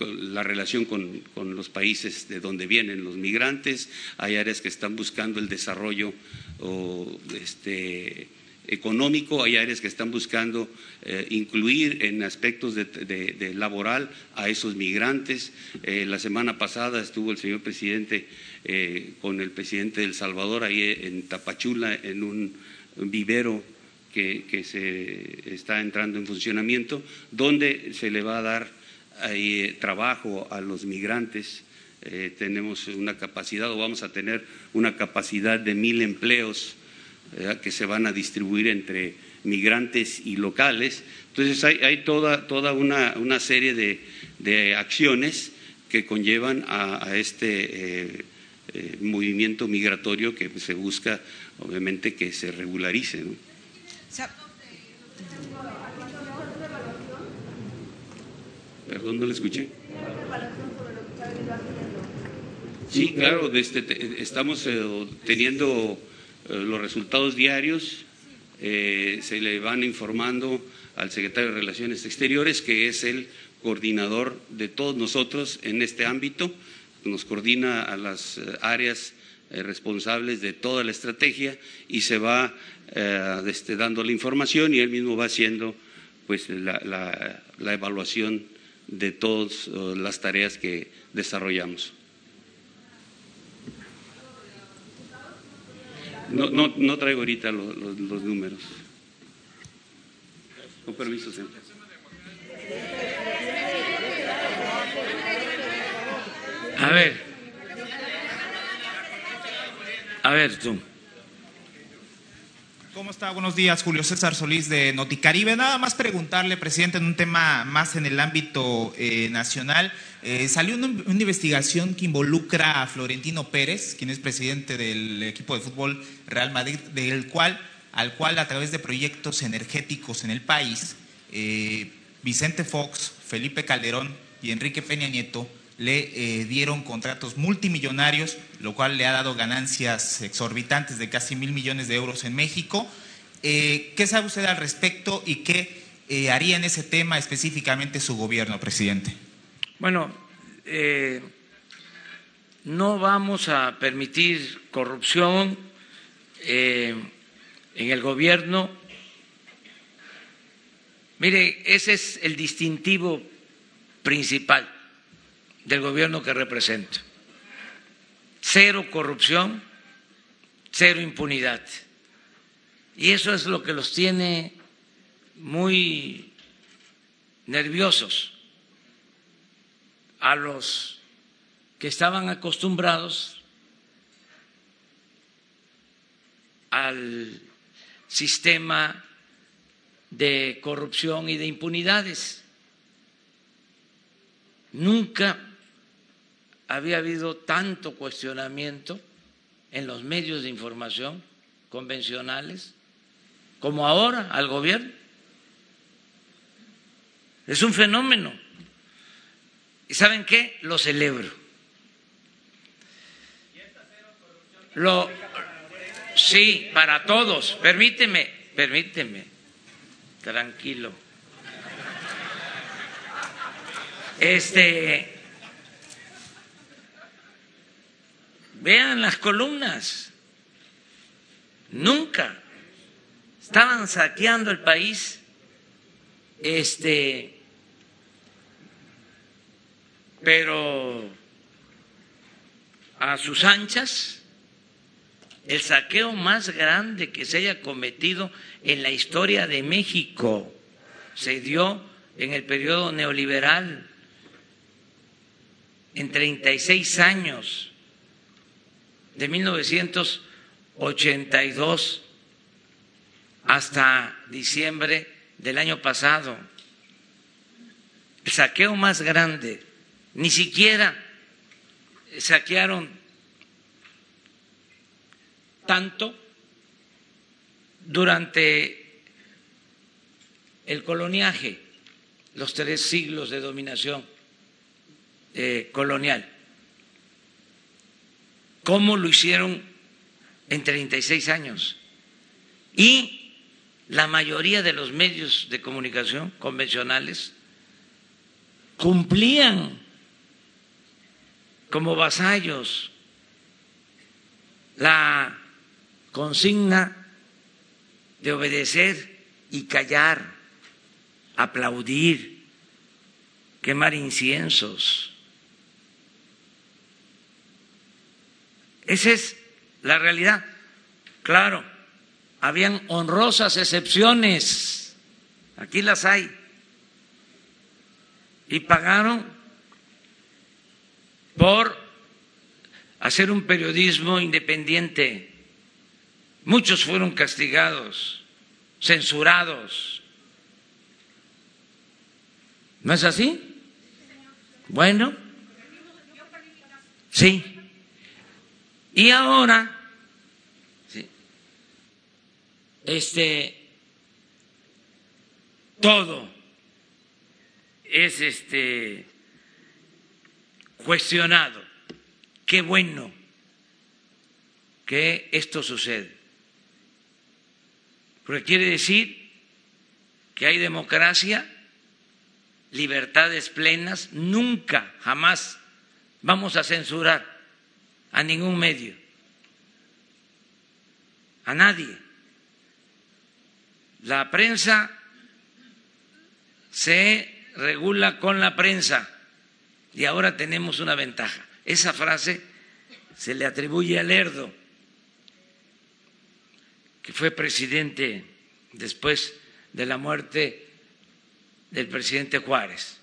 la relación con, los países de donde vienen los migrantes, hay áreas que están buscando el desarrollo este, económico, hay áreas que están buscando eh, incluir en aspectos de, laboral a esos migrantes. Eh, la semana pasada estuvo el señor presidente eh, con el presidente del Salvador ahí en Tapachula, en un vivero que, se está entrando en funcionamiento, donde se le va a dar trabajo a los migrantes. tenemos una capacidad o vamos a tener una capacidad de mil empleos que se van a distribuir entre migrantes y locales. Entonces hay, toda, toda una, serie de, acciones que conllevan a, este eh, eh, movimiento migratorio que se busca, obviamente, que se regularice. Perdón, no le escuché. Sí, claro, este, estamos eh, teniendo eh, los resultados diarios, eh, se le van informando al secretario de Relaciones Exteriores, que es el coordinador de todos nosotros en este ámbito, nos coordina a las áreas responsables de toda la estrategia y se va este, dando la información y él mismo va haciendo pues, la, la evaluación de todas las tareas que desarrollamos. No, no, no traigo ahorita los, los, números. Con permiso, señor. A ver. A ver, tú. ¿Cómo está? Buenos días, Julio César Solís de Noticaribe. Nada más preguntarle, presidente, en un tema más en el ámbito eh, nacional. Eh, salió una, investigación que involucra a Florentino Pérez, quien es presidente del equipo de fútbol Real Madrid, del cual, al cual a través de proyectos energéticos en el país, eh, Vicente Fox, Felipe Calderón y Enrique Peña Nieto le eh, dieron contratos multimillonarios, lo cual le ha dado ganancias exorbitantes de casi mil millones de euros en México. Eh, ¿Qué sabe usted al respecto y qué eh, haría en ese tema específicamente su gobierno, presidente? Bueno, no vamos a permitir corrupción en el gobierno. Mire, ese es el distintivo principal del gobierno que represento. Cero corrupción, cero impunidad. Y eso es lo que los tiene muy nerviosos a los que estaban acostumbrados al sistema de corrupción y de impunidades. Nunca había habido tanto cuestionamiento en los medios de información convencionales como ahora al gobierno. Es un fenómeno. ¿Y saben qué? Lo celebro. Lo, sí, para todos. Permíteme, permíteme. Tranquilo. Este. Vean las columnas. Nunca estaban saqueando el país. Este. Pero a sus anchas, el saqueo más grande que se haya cometido en la historia de México se dio en el periodo neoliberal, en 36 años, de 1982 hasta diciembre del año pasado. El saqueo más grande, ni siquiera saquearon tanto durante el coloniaje, los tres siglos de dominación eh, colonial. ¿Cómo lo hicieron en 36 años? Y la mayoría de los medios de comunicación convencionales cumplían como vasallos la consigna de obedecer y callar, aplaudir, quemar inciensos. Esa es la realidad. Claro, habían honrosas excepciones, aquí las hay, y pagaron por hacer un periodismo independiente. Muchos fueron castigados, censurados. ¿No es así? Bueno, sí. Y ahora, sí, este, todo es este cuestionado. Qué bueno que esto sucede. Porque quiere decir que hay democracia, libertades plenas, nunca, jamás vamos a censurar a ningún medio, a nadie. La prensa se regula con la prensa y ahora tenemos una ventaja. Esa frase se le atribuye a Lerdo, que fue presidente después de la muerte del presidente Juárez.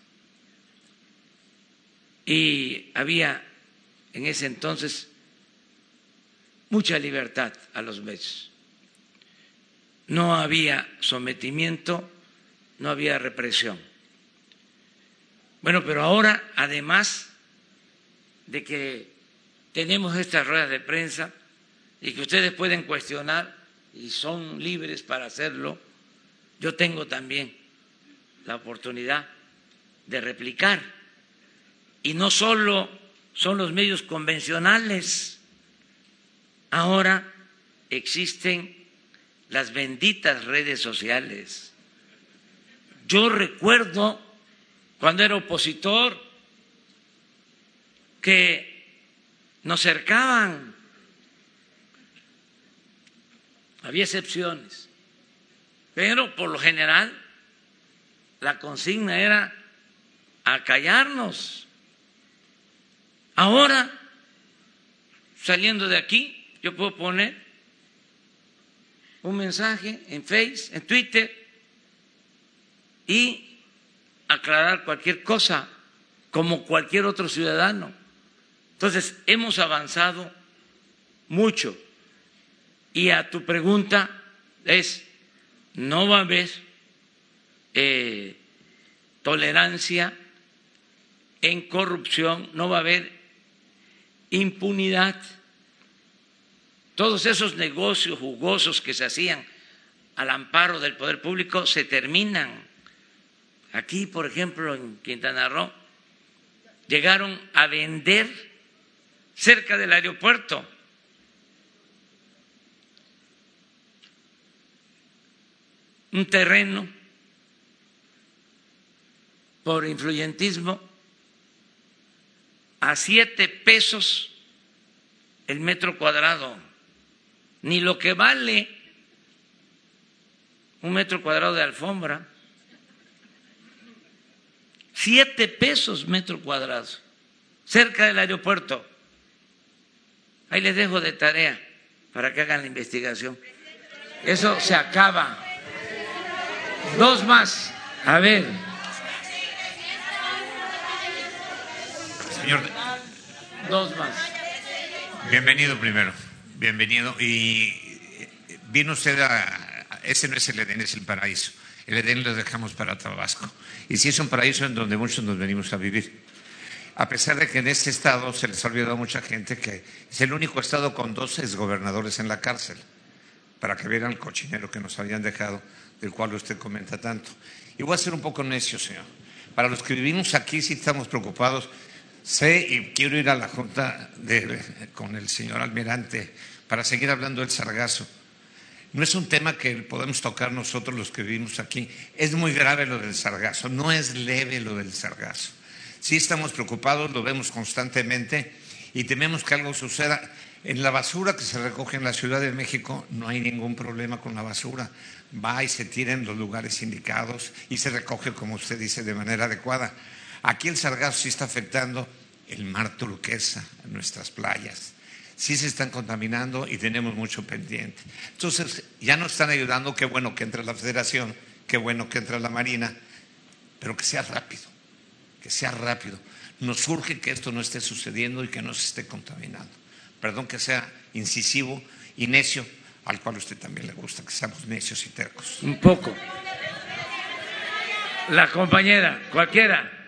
Y había en ese entonces mucha libertad a los medios. no había sometimiento, no había represión. Bueno, pero ahora, además de que tenemos estas ruedas de prensa y que ustedes pueden cuestionar y son libres para hacerlo, yo tengo también la oportunidad de replicar. Y no solo son los medios convencionales, ahora existen las benditas redes sociales. Yo recuerdo cuando era opositor que nos cercaban, había excepciones, pero por lo general la consigna era a callarnos. Ahora, saliendo de aquí, yo puedo poner un mensaje en Face, en Twitter y aclarar cualquier cosa como cualquier otro ciudadano. Entonces, hemos avanzado mucho. Y a tu pregunta es, no va a haber eh, tolerancia en corrupción, no va a haber impunidad. Todos esos negocios jugosos que se hacían al amparo del poder público se terminan. Aquí, por ejemplo, en Quintana Roo, llegaron a vender cerca del aeropuerto un terreno por influyentismo a siete pesos el metro cuadrado, ni lo que vale un metro cuadrado de alfombra, siete pesos metro cuadrado, cerca del aeropuerto. Ahí les dejo de tarea para que hagan la investigación. Eso se acaba. Dos más. A ver. Señor. Dos más. Bienvenido primero. Bienvenido. Y vino usted a. Ese no es el Edén, es el paraíso. El Edén lo dejamos para Tabasco. Y sí es un paraíso en donde muchos nos venimos a vivir. A pesar de que en este estado se les ha olvidado a mucha gente que es el único estado con dos exgobernadores en la cárcel, para que vieran el cochinero que nos habían dejado, del cual usted comenta tanto. Y voy a ser un poco necio, señor. Para los que vivimos aquí sí estamos preocupados. Sé y quiero ir a la junta de, con el señor almirante para seguir hablando del sargazo. No es un tema que podemos tocar nosotros los que vivimos aquí. Es muy grave lo del sargazo, no es leve lo del sargazo. Sí estamos preocupados, lo vemos constantemente y tememos que algo suceda. En la basura que se recoge en la Ciudad de México no hay ningún problema con la basura. Va y se tira en los lugares indicados y se recoge, como usted dice, de manera adecuada. Aquí el sargazo sí está afectando el mar turquesa, nuestras playas. Sí se están contaminando y tenemos mucho pendiente. Entonces, ya nos están ayudando, qué bueno que entre la Federación, qué bueno que entre la Marina, pero que sea rápido que sea rápido. Nos urge que esto no esté sucediendo y que no se esté contaminando. Perdón que sea incisivo y necio, al cual a usted también le gusta que seamos necios y tercos. Un poco. La compañera, cualquiera.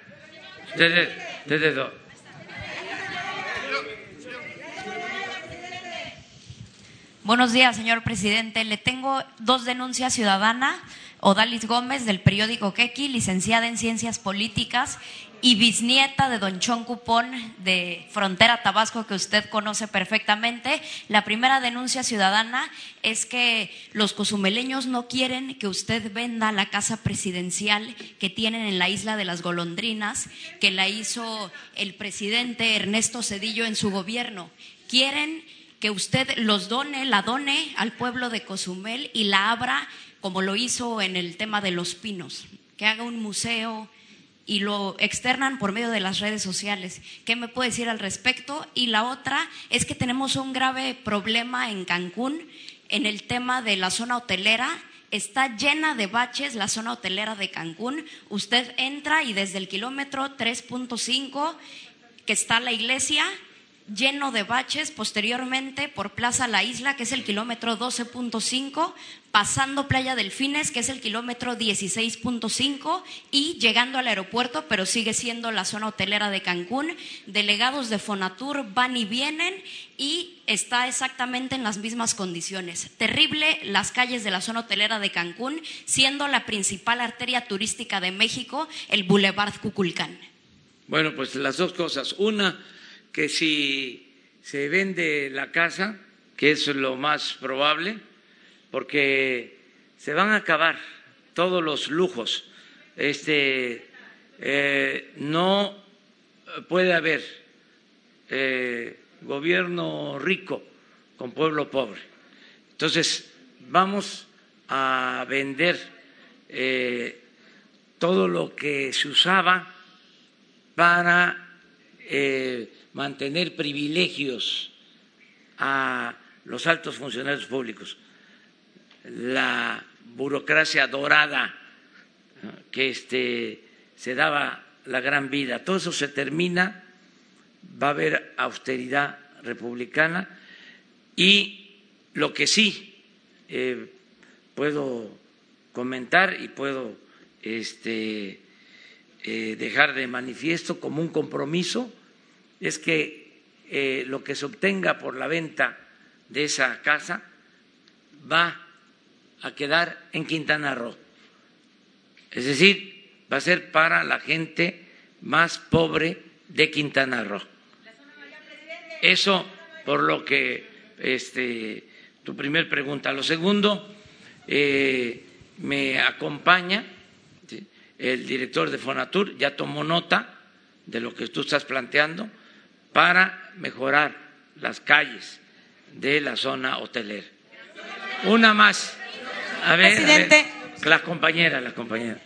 Buenos días, señor presidente. Le tengo dos denuncias ciudadanas. Odalis Gómez, del periódico Quequi, licenciada en Ciencias Políticas y bisnieta de Don Chon Cupón de Frontera Tabasco, que usted conoce perfectamente. La primera denuncia ciudadana es que los cozumeleños no quieren que usted venda la casa presidencial que tienen en la isla de las Golondrinas, que la hizo el presidente Ernesto Cedillo en su gobierno. Quieren que usted los done, la done al pueblo de Cozumel y la abra como lo hizo en el tema de los pinos, que haga un museo y lo externan por medio de las redes sociales. ¿Qué me puede decir al respecto? Y la otra es que tenemos un grave problema en Cancún en el tema de la zona hotelera. Está llena de baches la zona hotelera de Cancún. Usted entra y desde el kilómetro 3.5 que está la iglesia, lleno de baches posteriormente por Plaza La Isla, que es el kilómetro 12.5, pasando Playa Delfines, que es el kilómetro 16.5, y llegando al aeropuerto, pero sigue siendo la zona hotelera de Cancún. Delegados de Fonatur van y vienen y está exactamente en las mismas condiciones. Terrible las calles de la zona hotelera de Cancún, siendo la principal arteria turística de México el Boulevard Cuculcán. Bueno, pues las dos cosas. Una, que si se vende la casa, que es lo más probable, porque se van a acabar todos los lujos. Este, eh, no puede haber eh, gobierno rico con pueblo pobre. Entonces, vamos a vender eh, todo lo que se usaba para mantener privilegios a los altos funcionarios públicos, la burocracia dorada que este, se daba la gran vida. Todo eso se termina, va a haber austeridad republicana y lo que sí eh, puedo comentar y puedo este, eh, dejar de manifiesto como un compromiso es que eh, lo que se obtenga por la venta de esa casa va a quedar en Quintana Roo. Es decir, va a ser para la gente más pobre de Quintana Roo. Eso por lo que este, tu primer pregunta. Lo segundo, eh, me acompaña el director de Fonatur, ya tomó nota de lo que tú estás planteando para mejorar las calles de la zona hotelera. Una más. A ver, Presidente. la compañera, la compañera.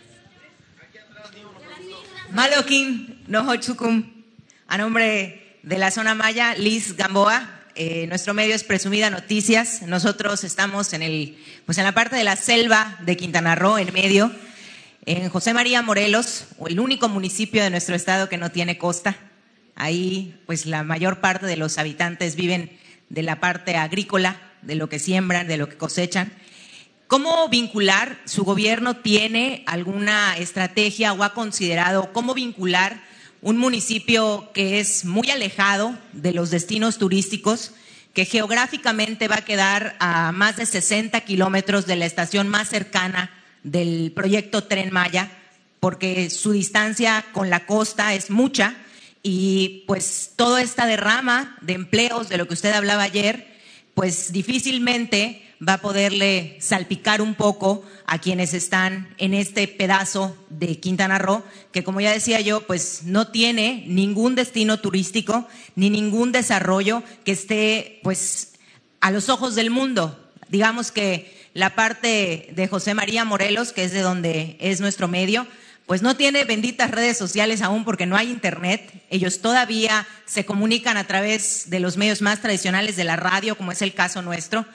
Malokin Nohochukum, a nombre de la zona Maya, Liz Gamboa. Eh, nuestro medio es Presumida Noticias. Nosotros estamos en, el, pues en la parte de la selva de Quintana Roo, en medio, en José María Morelos, el único municipio de nuestro estado que no tiene costa. Ahí, pues la mayor parte de los habitantes viven de la parte agrícola, de lo que siembran, de lo que cosechan. ¿Cómo vincular? ¿Su gobierno tiene alguna estrategia o ha considerado cómo vincular un municipio que es muy alejado de los destinos turísticos, que geográficamente va a quedar a más de 60 kilómetros de la estación más cercana del proyecto Tren Maya, porque su distancia con la costa es mucha y pues toda esta derrama de empleos de lo que usted hablaba ayer, pues difícilmente va a poderle salpicar un poco a quienes están en este pedazo de Quintana Roo, que como ya decía yo, pues no tiene ningún destino turístico ni ningún desarrollo que esté pues a los ojos del mundo. Digamos que la parte de José María Morelos, que es de donde es nuestro medio, pues no tiene benditas redes sociales aún porque no hay internet. Ellos todavía se comunican a través de los medios más tradicionales de la radio, como es el caso nuestro.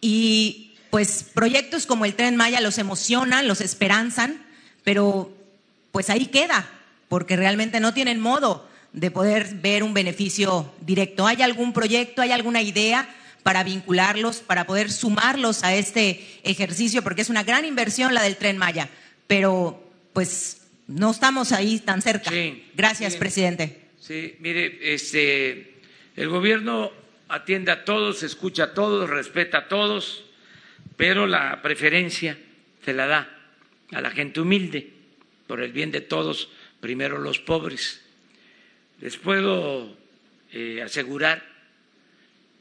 Y pues proyectos como el Tren Maya los emocionan, los esperanzan, pero pues ahí queda, porque realmente no tienen modo de poder ver un beneficio directo. ¿Hay algún proyecto, hay alguna idea para vincularlos, para poder sumarlos a este ejercicio? Porque es una gran inversión la del Tren Maya, pero pues no estamos ahí tan cerca. Gracias, presidente. Sí, mire, este, el gobierno atiende a todos, escucha a todos, respeta a todos, pero la preferencia se la da a la gente humilde, por el bien de todos, primero los pobres. Les puedo eh, asegurar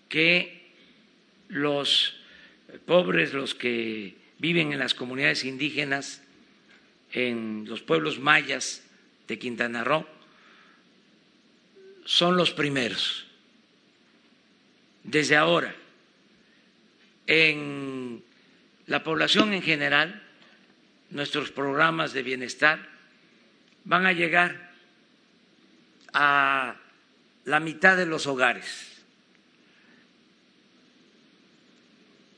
que los pobres, los que viven en las comunidades indígenas, en los pueblos mayas de Quintana Roo son los primeros. Desde ahora, en la población en general, nuestros programas de bienestar van a llegar a la mitad de los hogares.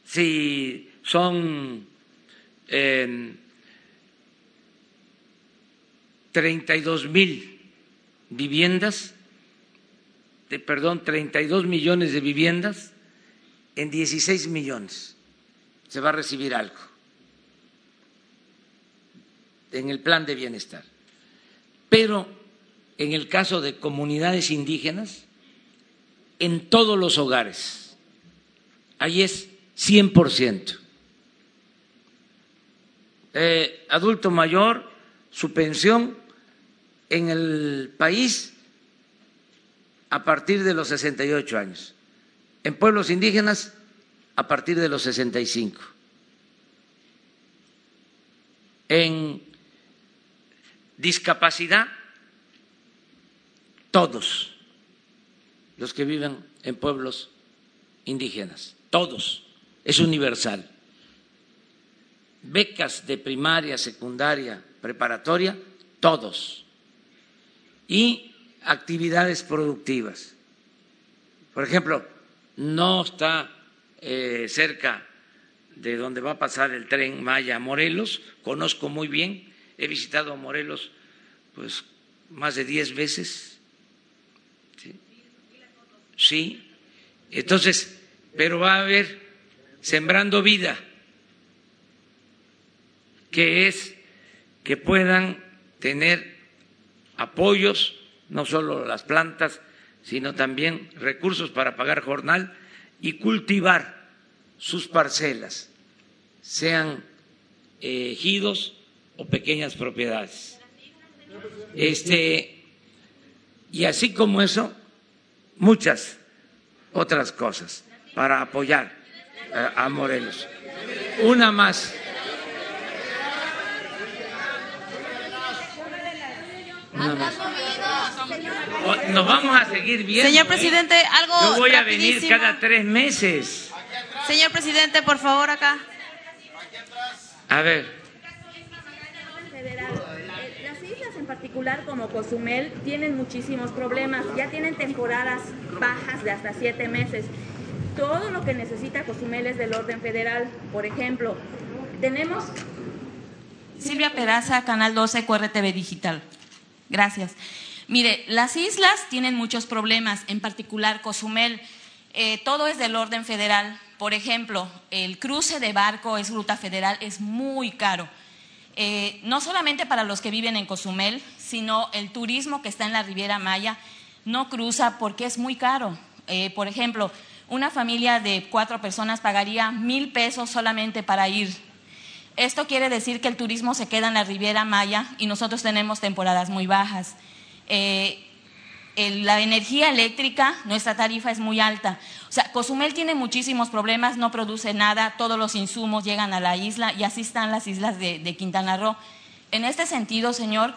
Si son eh, 32 mil viviendas, de, perdón, 32 millones de viviendas, en 16 millones se va a recibir algo en el plan de bienestar. Pero en el caso de comunidades indígenas, en todos los hogares, ahí es 100%. Eh, adulto mayor, su pensión en el país a partir de los 68 años. En pueblos indígenas, a partir de los 65. En discapacidad, todos los que viven en pueblos indígenas, todos, es universal. Becas de primaria, secundaria, preparatoria, todos. Y actividades productivas. Por ejemplo, no está eh, cerca de donde va a pasar el tren Maya Morelos, conozco muy bien, he visitado Morelos pues más de diez veces. ¿sí? sí, entonces, pero va a haber sembrando vida, que es que puedan tener apoyos no solo las plantas, sino también recursos para pagar jornal y cultivar sus parcelas, sean eh, ejidos o pequeñas propiedades. Este, y así como eso, muchas otras cosas para apoyar a Morelos. Una más. Más. Nos vamos a seguir viendo. Señor ¿eh? presidente, algo. Yo voy a venir cada tres meses. Señor presidente, por favor, acá. A ver. Las islas en particular como Cozumel tienen muchísimos problemas, ya tienen temporadas bajas de hasta siete meses. Todo lo que necesita Cozumel es del orden federal. Por ejemplo, tenemos Silvia Peraza, Canal 12, QRTV Digital. Gracias. Mire, las islas tienen muchos problemas, en particular Cozumel. Eh, todo es del orden federal. Por ejemplo, el cruce de barco es ruta federal, es muy caro. Eh, no solamente para los que viven en Cozumel, sino el turismo que está en la Riviera Maya no cruza porque es muy caro. Eh, por ejemplo, una familia de cuatro personas pagaría mil pesos solamente para ir. Esto quiere decir que el turismo se queda en la Riviera Maya y nosotros tenemos temporadas muy bajas. Eh, la energía eléctrica, nuestra tarifa es muy alta. O sea, Cozumel tiene muchísimos problemas, no produce nada, todos los insumos llegan a la isla y así están las islas de, de Quintana Roo. En este sentido, señor,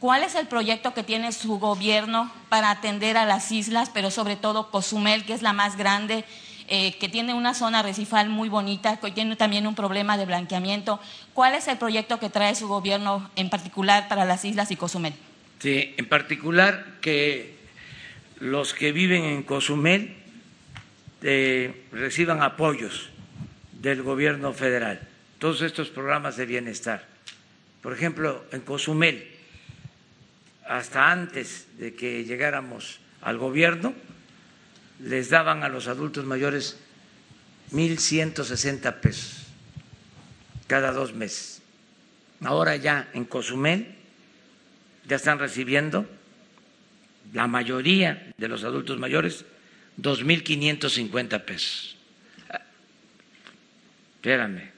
¿cuál es el proyecto que tiene su gobierno para atender a las islas, pero sobre todo Cozumel, que es la más grande, eh, que tiene una zona arrecifal muy bonita, que tiene también un problema de blanqueamiento? ¿Cuál es el proyecto que trae su gobierno en particular para las islas y Cozumel? Sí, en particular que los que viven en Cozumel eh, reciban apoyos del gobierno federal. Todos estos programas de bienestar. Por ejemplo, en Cozumel, hasta antes de que llegáramos al gobierno, les daban a los adultos mayores 1.160 pesos cada dos meses. Ahora ya en Cozumel ya están recibiendo la mayoría de los adultos mayores 2.550 pesos. Espérame.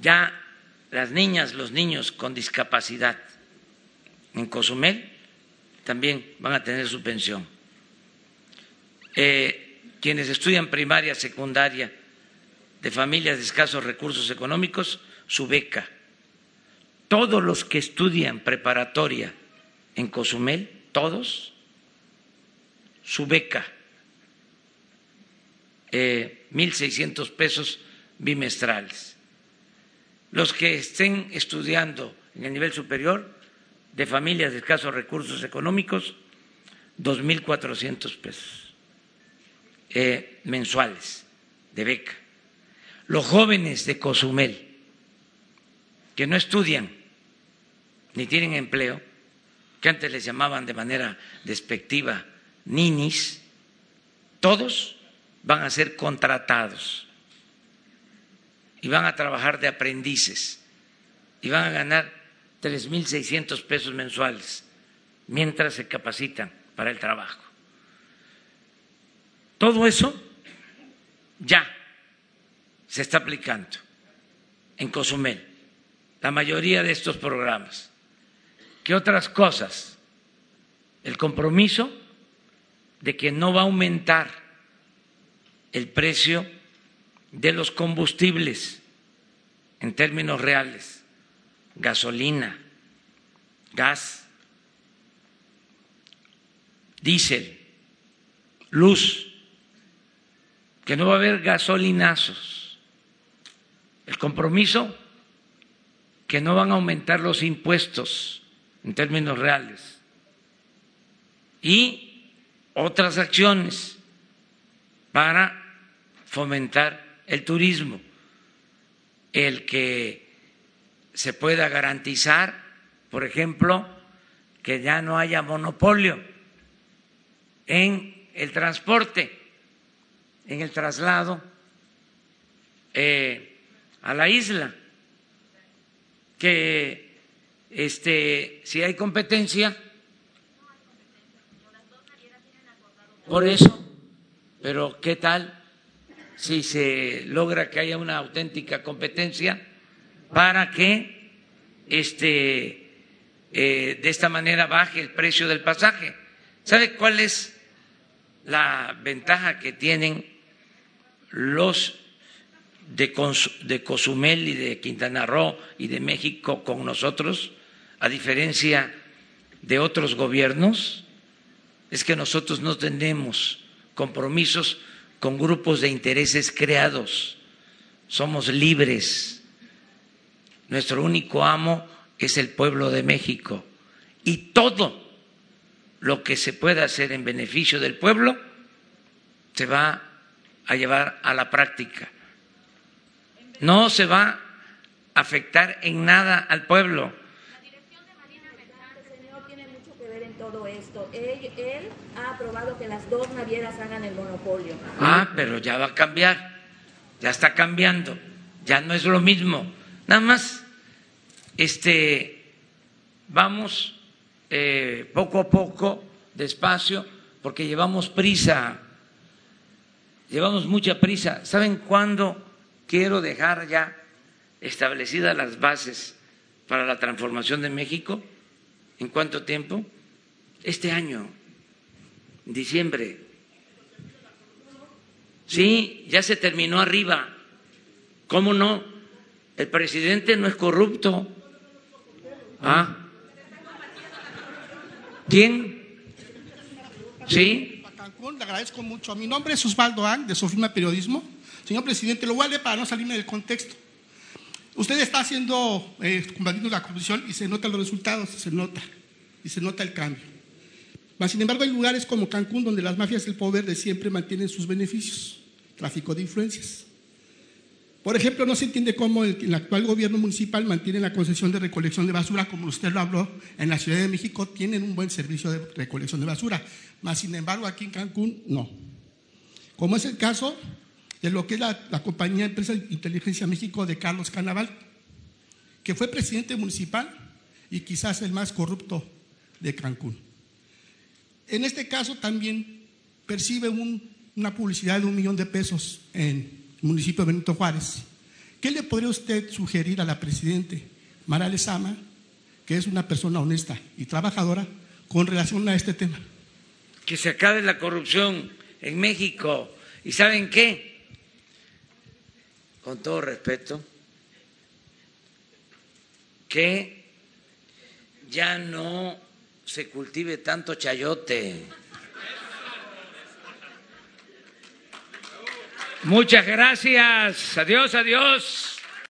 Ya las niñas, los niños con discapacidad en Cozumel también van a tener su pensión. Eh, quienes estudian primaria, secundaria, de familias de escasos recursos económicos, su beca todos los que estudian preparatoria en Cozumel, todos, su beca, eh, 1.600 pesos bimestrales. Los que estén estudiando en el nivel superior de familias de escasos recursos económicos, 2.400 pesos eh, mensuales de beca. Los jóvenes de Cozumel que no estudian ni tienen empleo, que antes les llamaban de manera despectiva ninis, todos van a ser contratados y van a trabajar de aprendices y van a ganar 3.600 pesos mensuales mientras se capacitan para el trabajo. Todo eso ya se está aplicando en Cozumel, la mayoría de estos programas. ¿Qué otras cosas? El compromiso de que no va a aumentar el precio de los combustibles en términos reales, gasolina, gas, diésel, luz, que no va a haber gasolinazos. El compromiso que no van a aumentar los impuestos en términos reales. Y otras acciones para fomentar el turismo, el que se pueda garantizar, por ejemplo, que ya no haya monopolio en el transporte, en el traslado eh, a la isla, que este, si hay competencia, por eso, pero ¿qué tal si se logra que haya una auténtica competencia para que este, eh, de esta manera baje el precio del pasaje? ¿Sabe cuál es la ventaja que tienen los de, de Cozumel y de Quintana Roo y de México con nosotros, a diferencia de otros gobiernos? Es que nosotros no tenemos compromisos con grupos de intereses creados. Somos libres. Nuestro único amo es el pueblo de México. Y todo lo que se pueda hacer en beneficio del pueblo se va a llevar a la práctica. No se va a afectar en nada al pueblo. Él, ha aprobado que las dos navieras hagan el monopolio. Ah, pero ya va a cambiar, ya está cambiando, ya no es lo mismo. Nada más, este, vamos eh, poco a poco, despacio, porque llevamos prisa, llevamos mucha prisa. ¿Saben cuándo quiero dejar ya establecidas las bases para la transformación de México? ¿En cuánto tiempo? Este año, diciembre. Sí, ya se terminó arriba. ¿Cómo no? El presidente no es corrupto. ¿Ah? ¿Quién? ¿Sí? Cancún, le agradezco mucho. Mi nombre es Osvaldo An, de Sofima Periodismo. Señor presidente, lo voy para no salirme del contexto. Usted está haciendo, eh, combatiendo la corrupción y se notan los resultados, se nota, y se nota el cambio. Mas, sin embargo, hay lugares como Cancún donde las mafias del poder de siempre mantienen sus beneficios, tráfico de influencias. Por ejemplo, no se entiende cómo el, actual gobierno municipal mantiene la concesión de recolección de basura, como usted lo habló, en la Ciudad de México tienen un buen servicio de recolección de basura, mas sin embargo aquí en Cancún no. Como es el caso de lo que es la, la compañía Empresa de Inteligencia México de Carlos Canaval, que fue presidente municipal y quizás el más corrupto de Cancún. En este caso también percibe un, una publicidad de un millón de pesos en municipio de Benito Juárez. ¿Qué le podría usted sugerir a la presidente Mara Lezama, que es una persona honesta y trabajadora, con relación a este tema? Que se acabe la corrupción en México. ¿Y saben qué? Con todo respeto, que ya no se cultive tanto chayote. Muchas gracias. Adiós, adiós.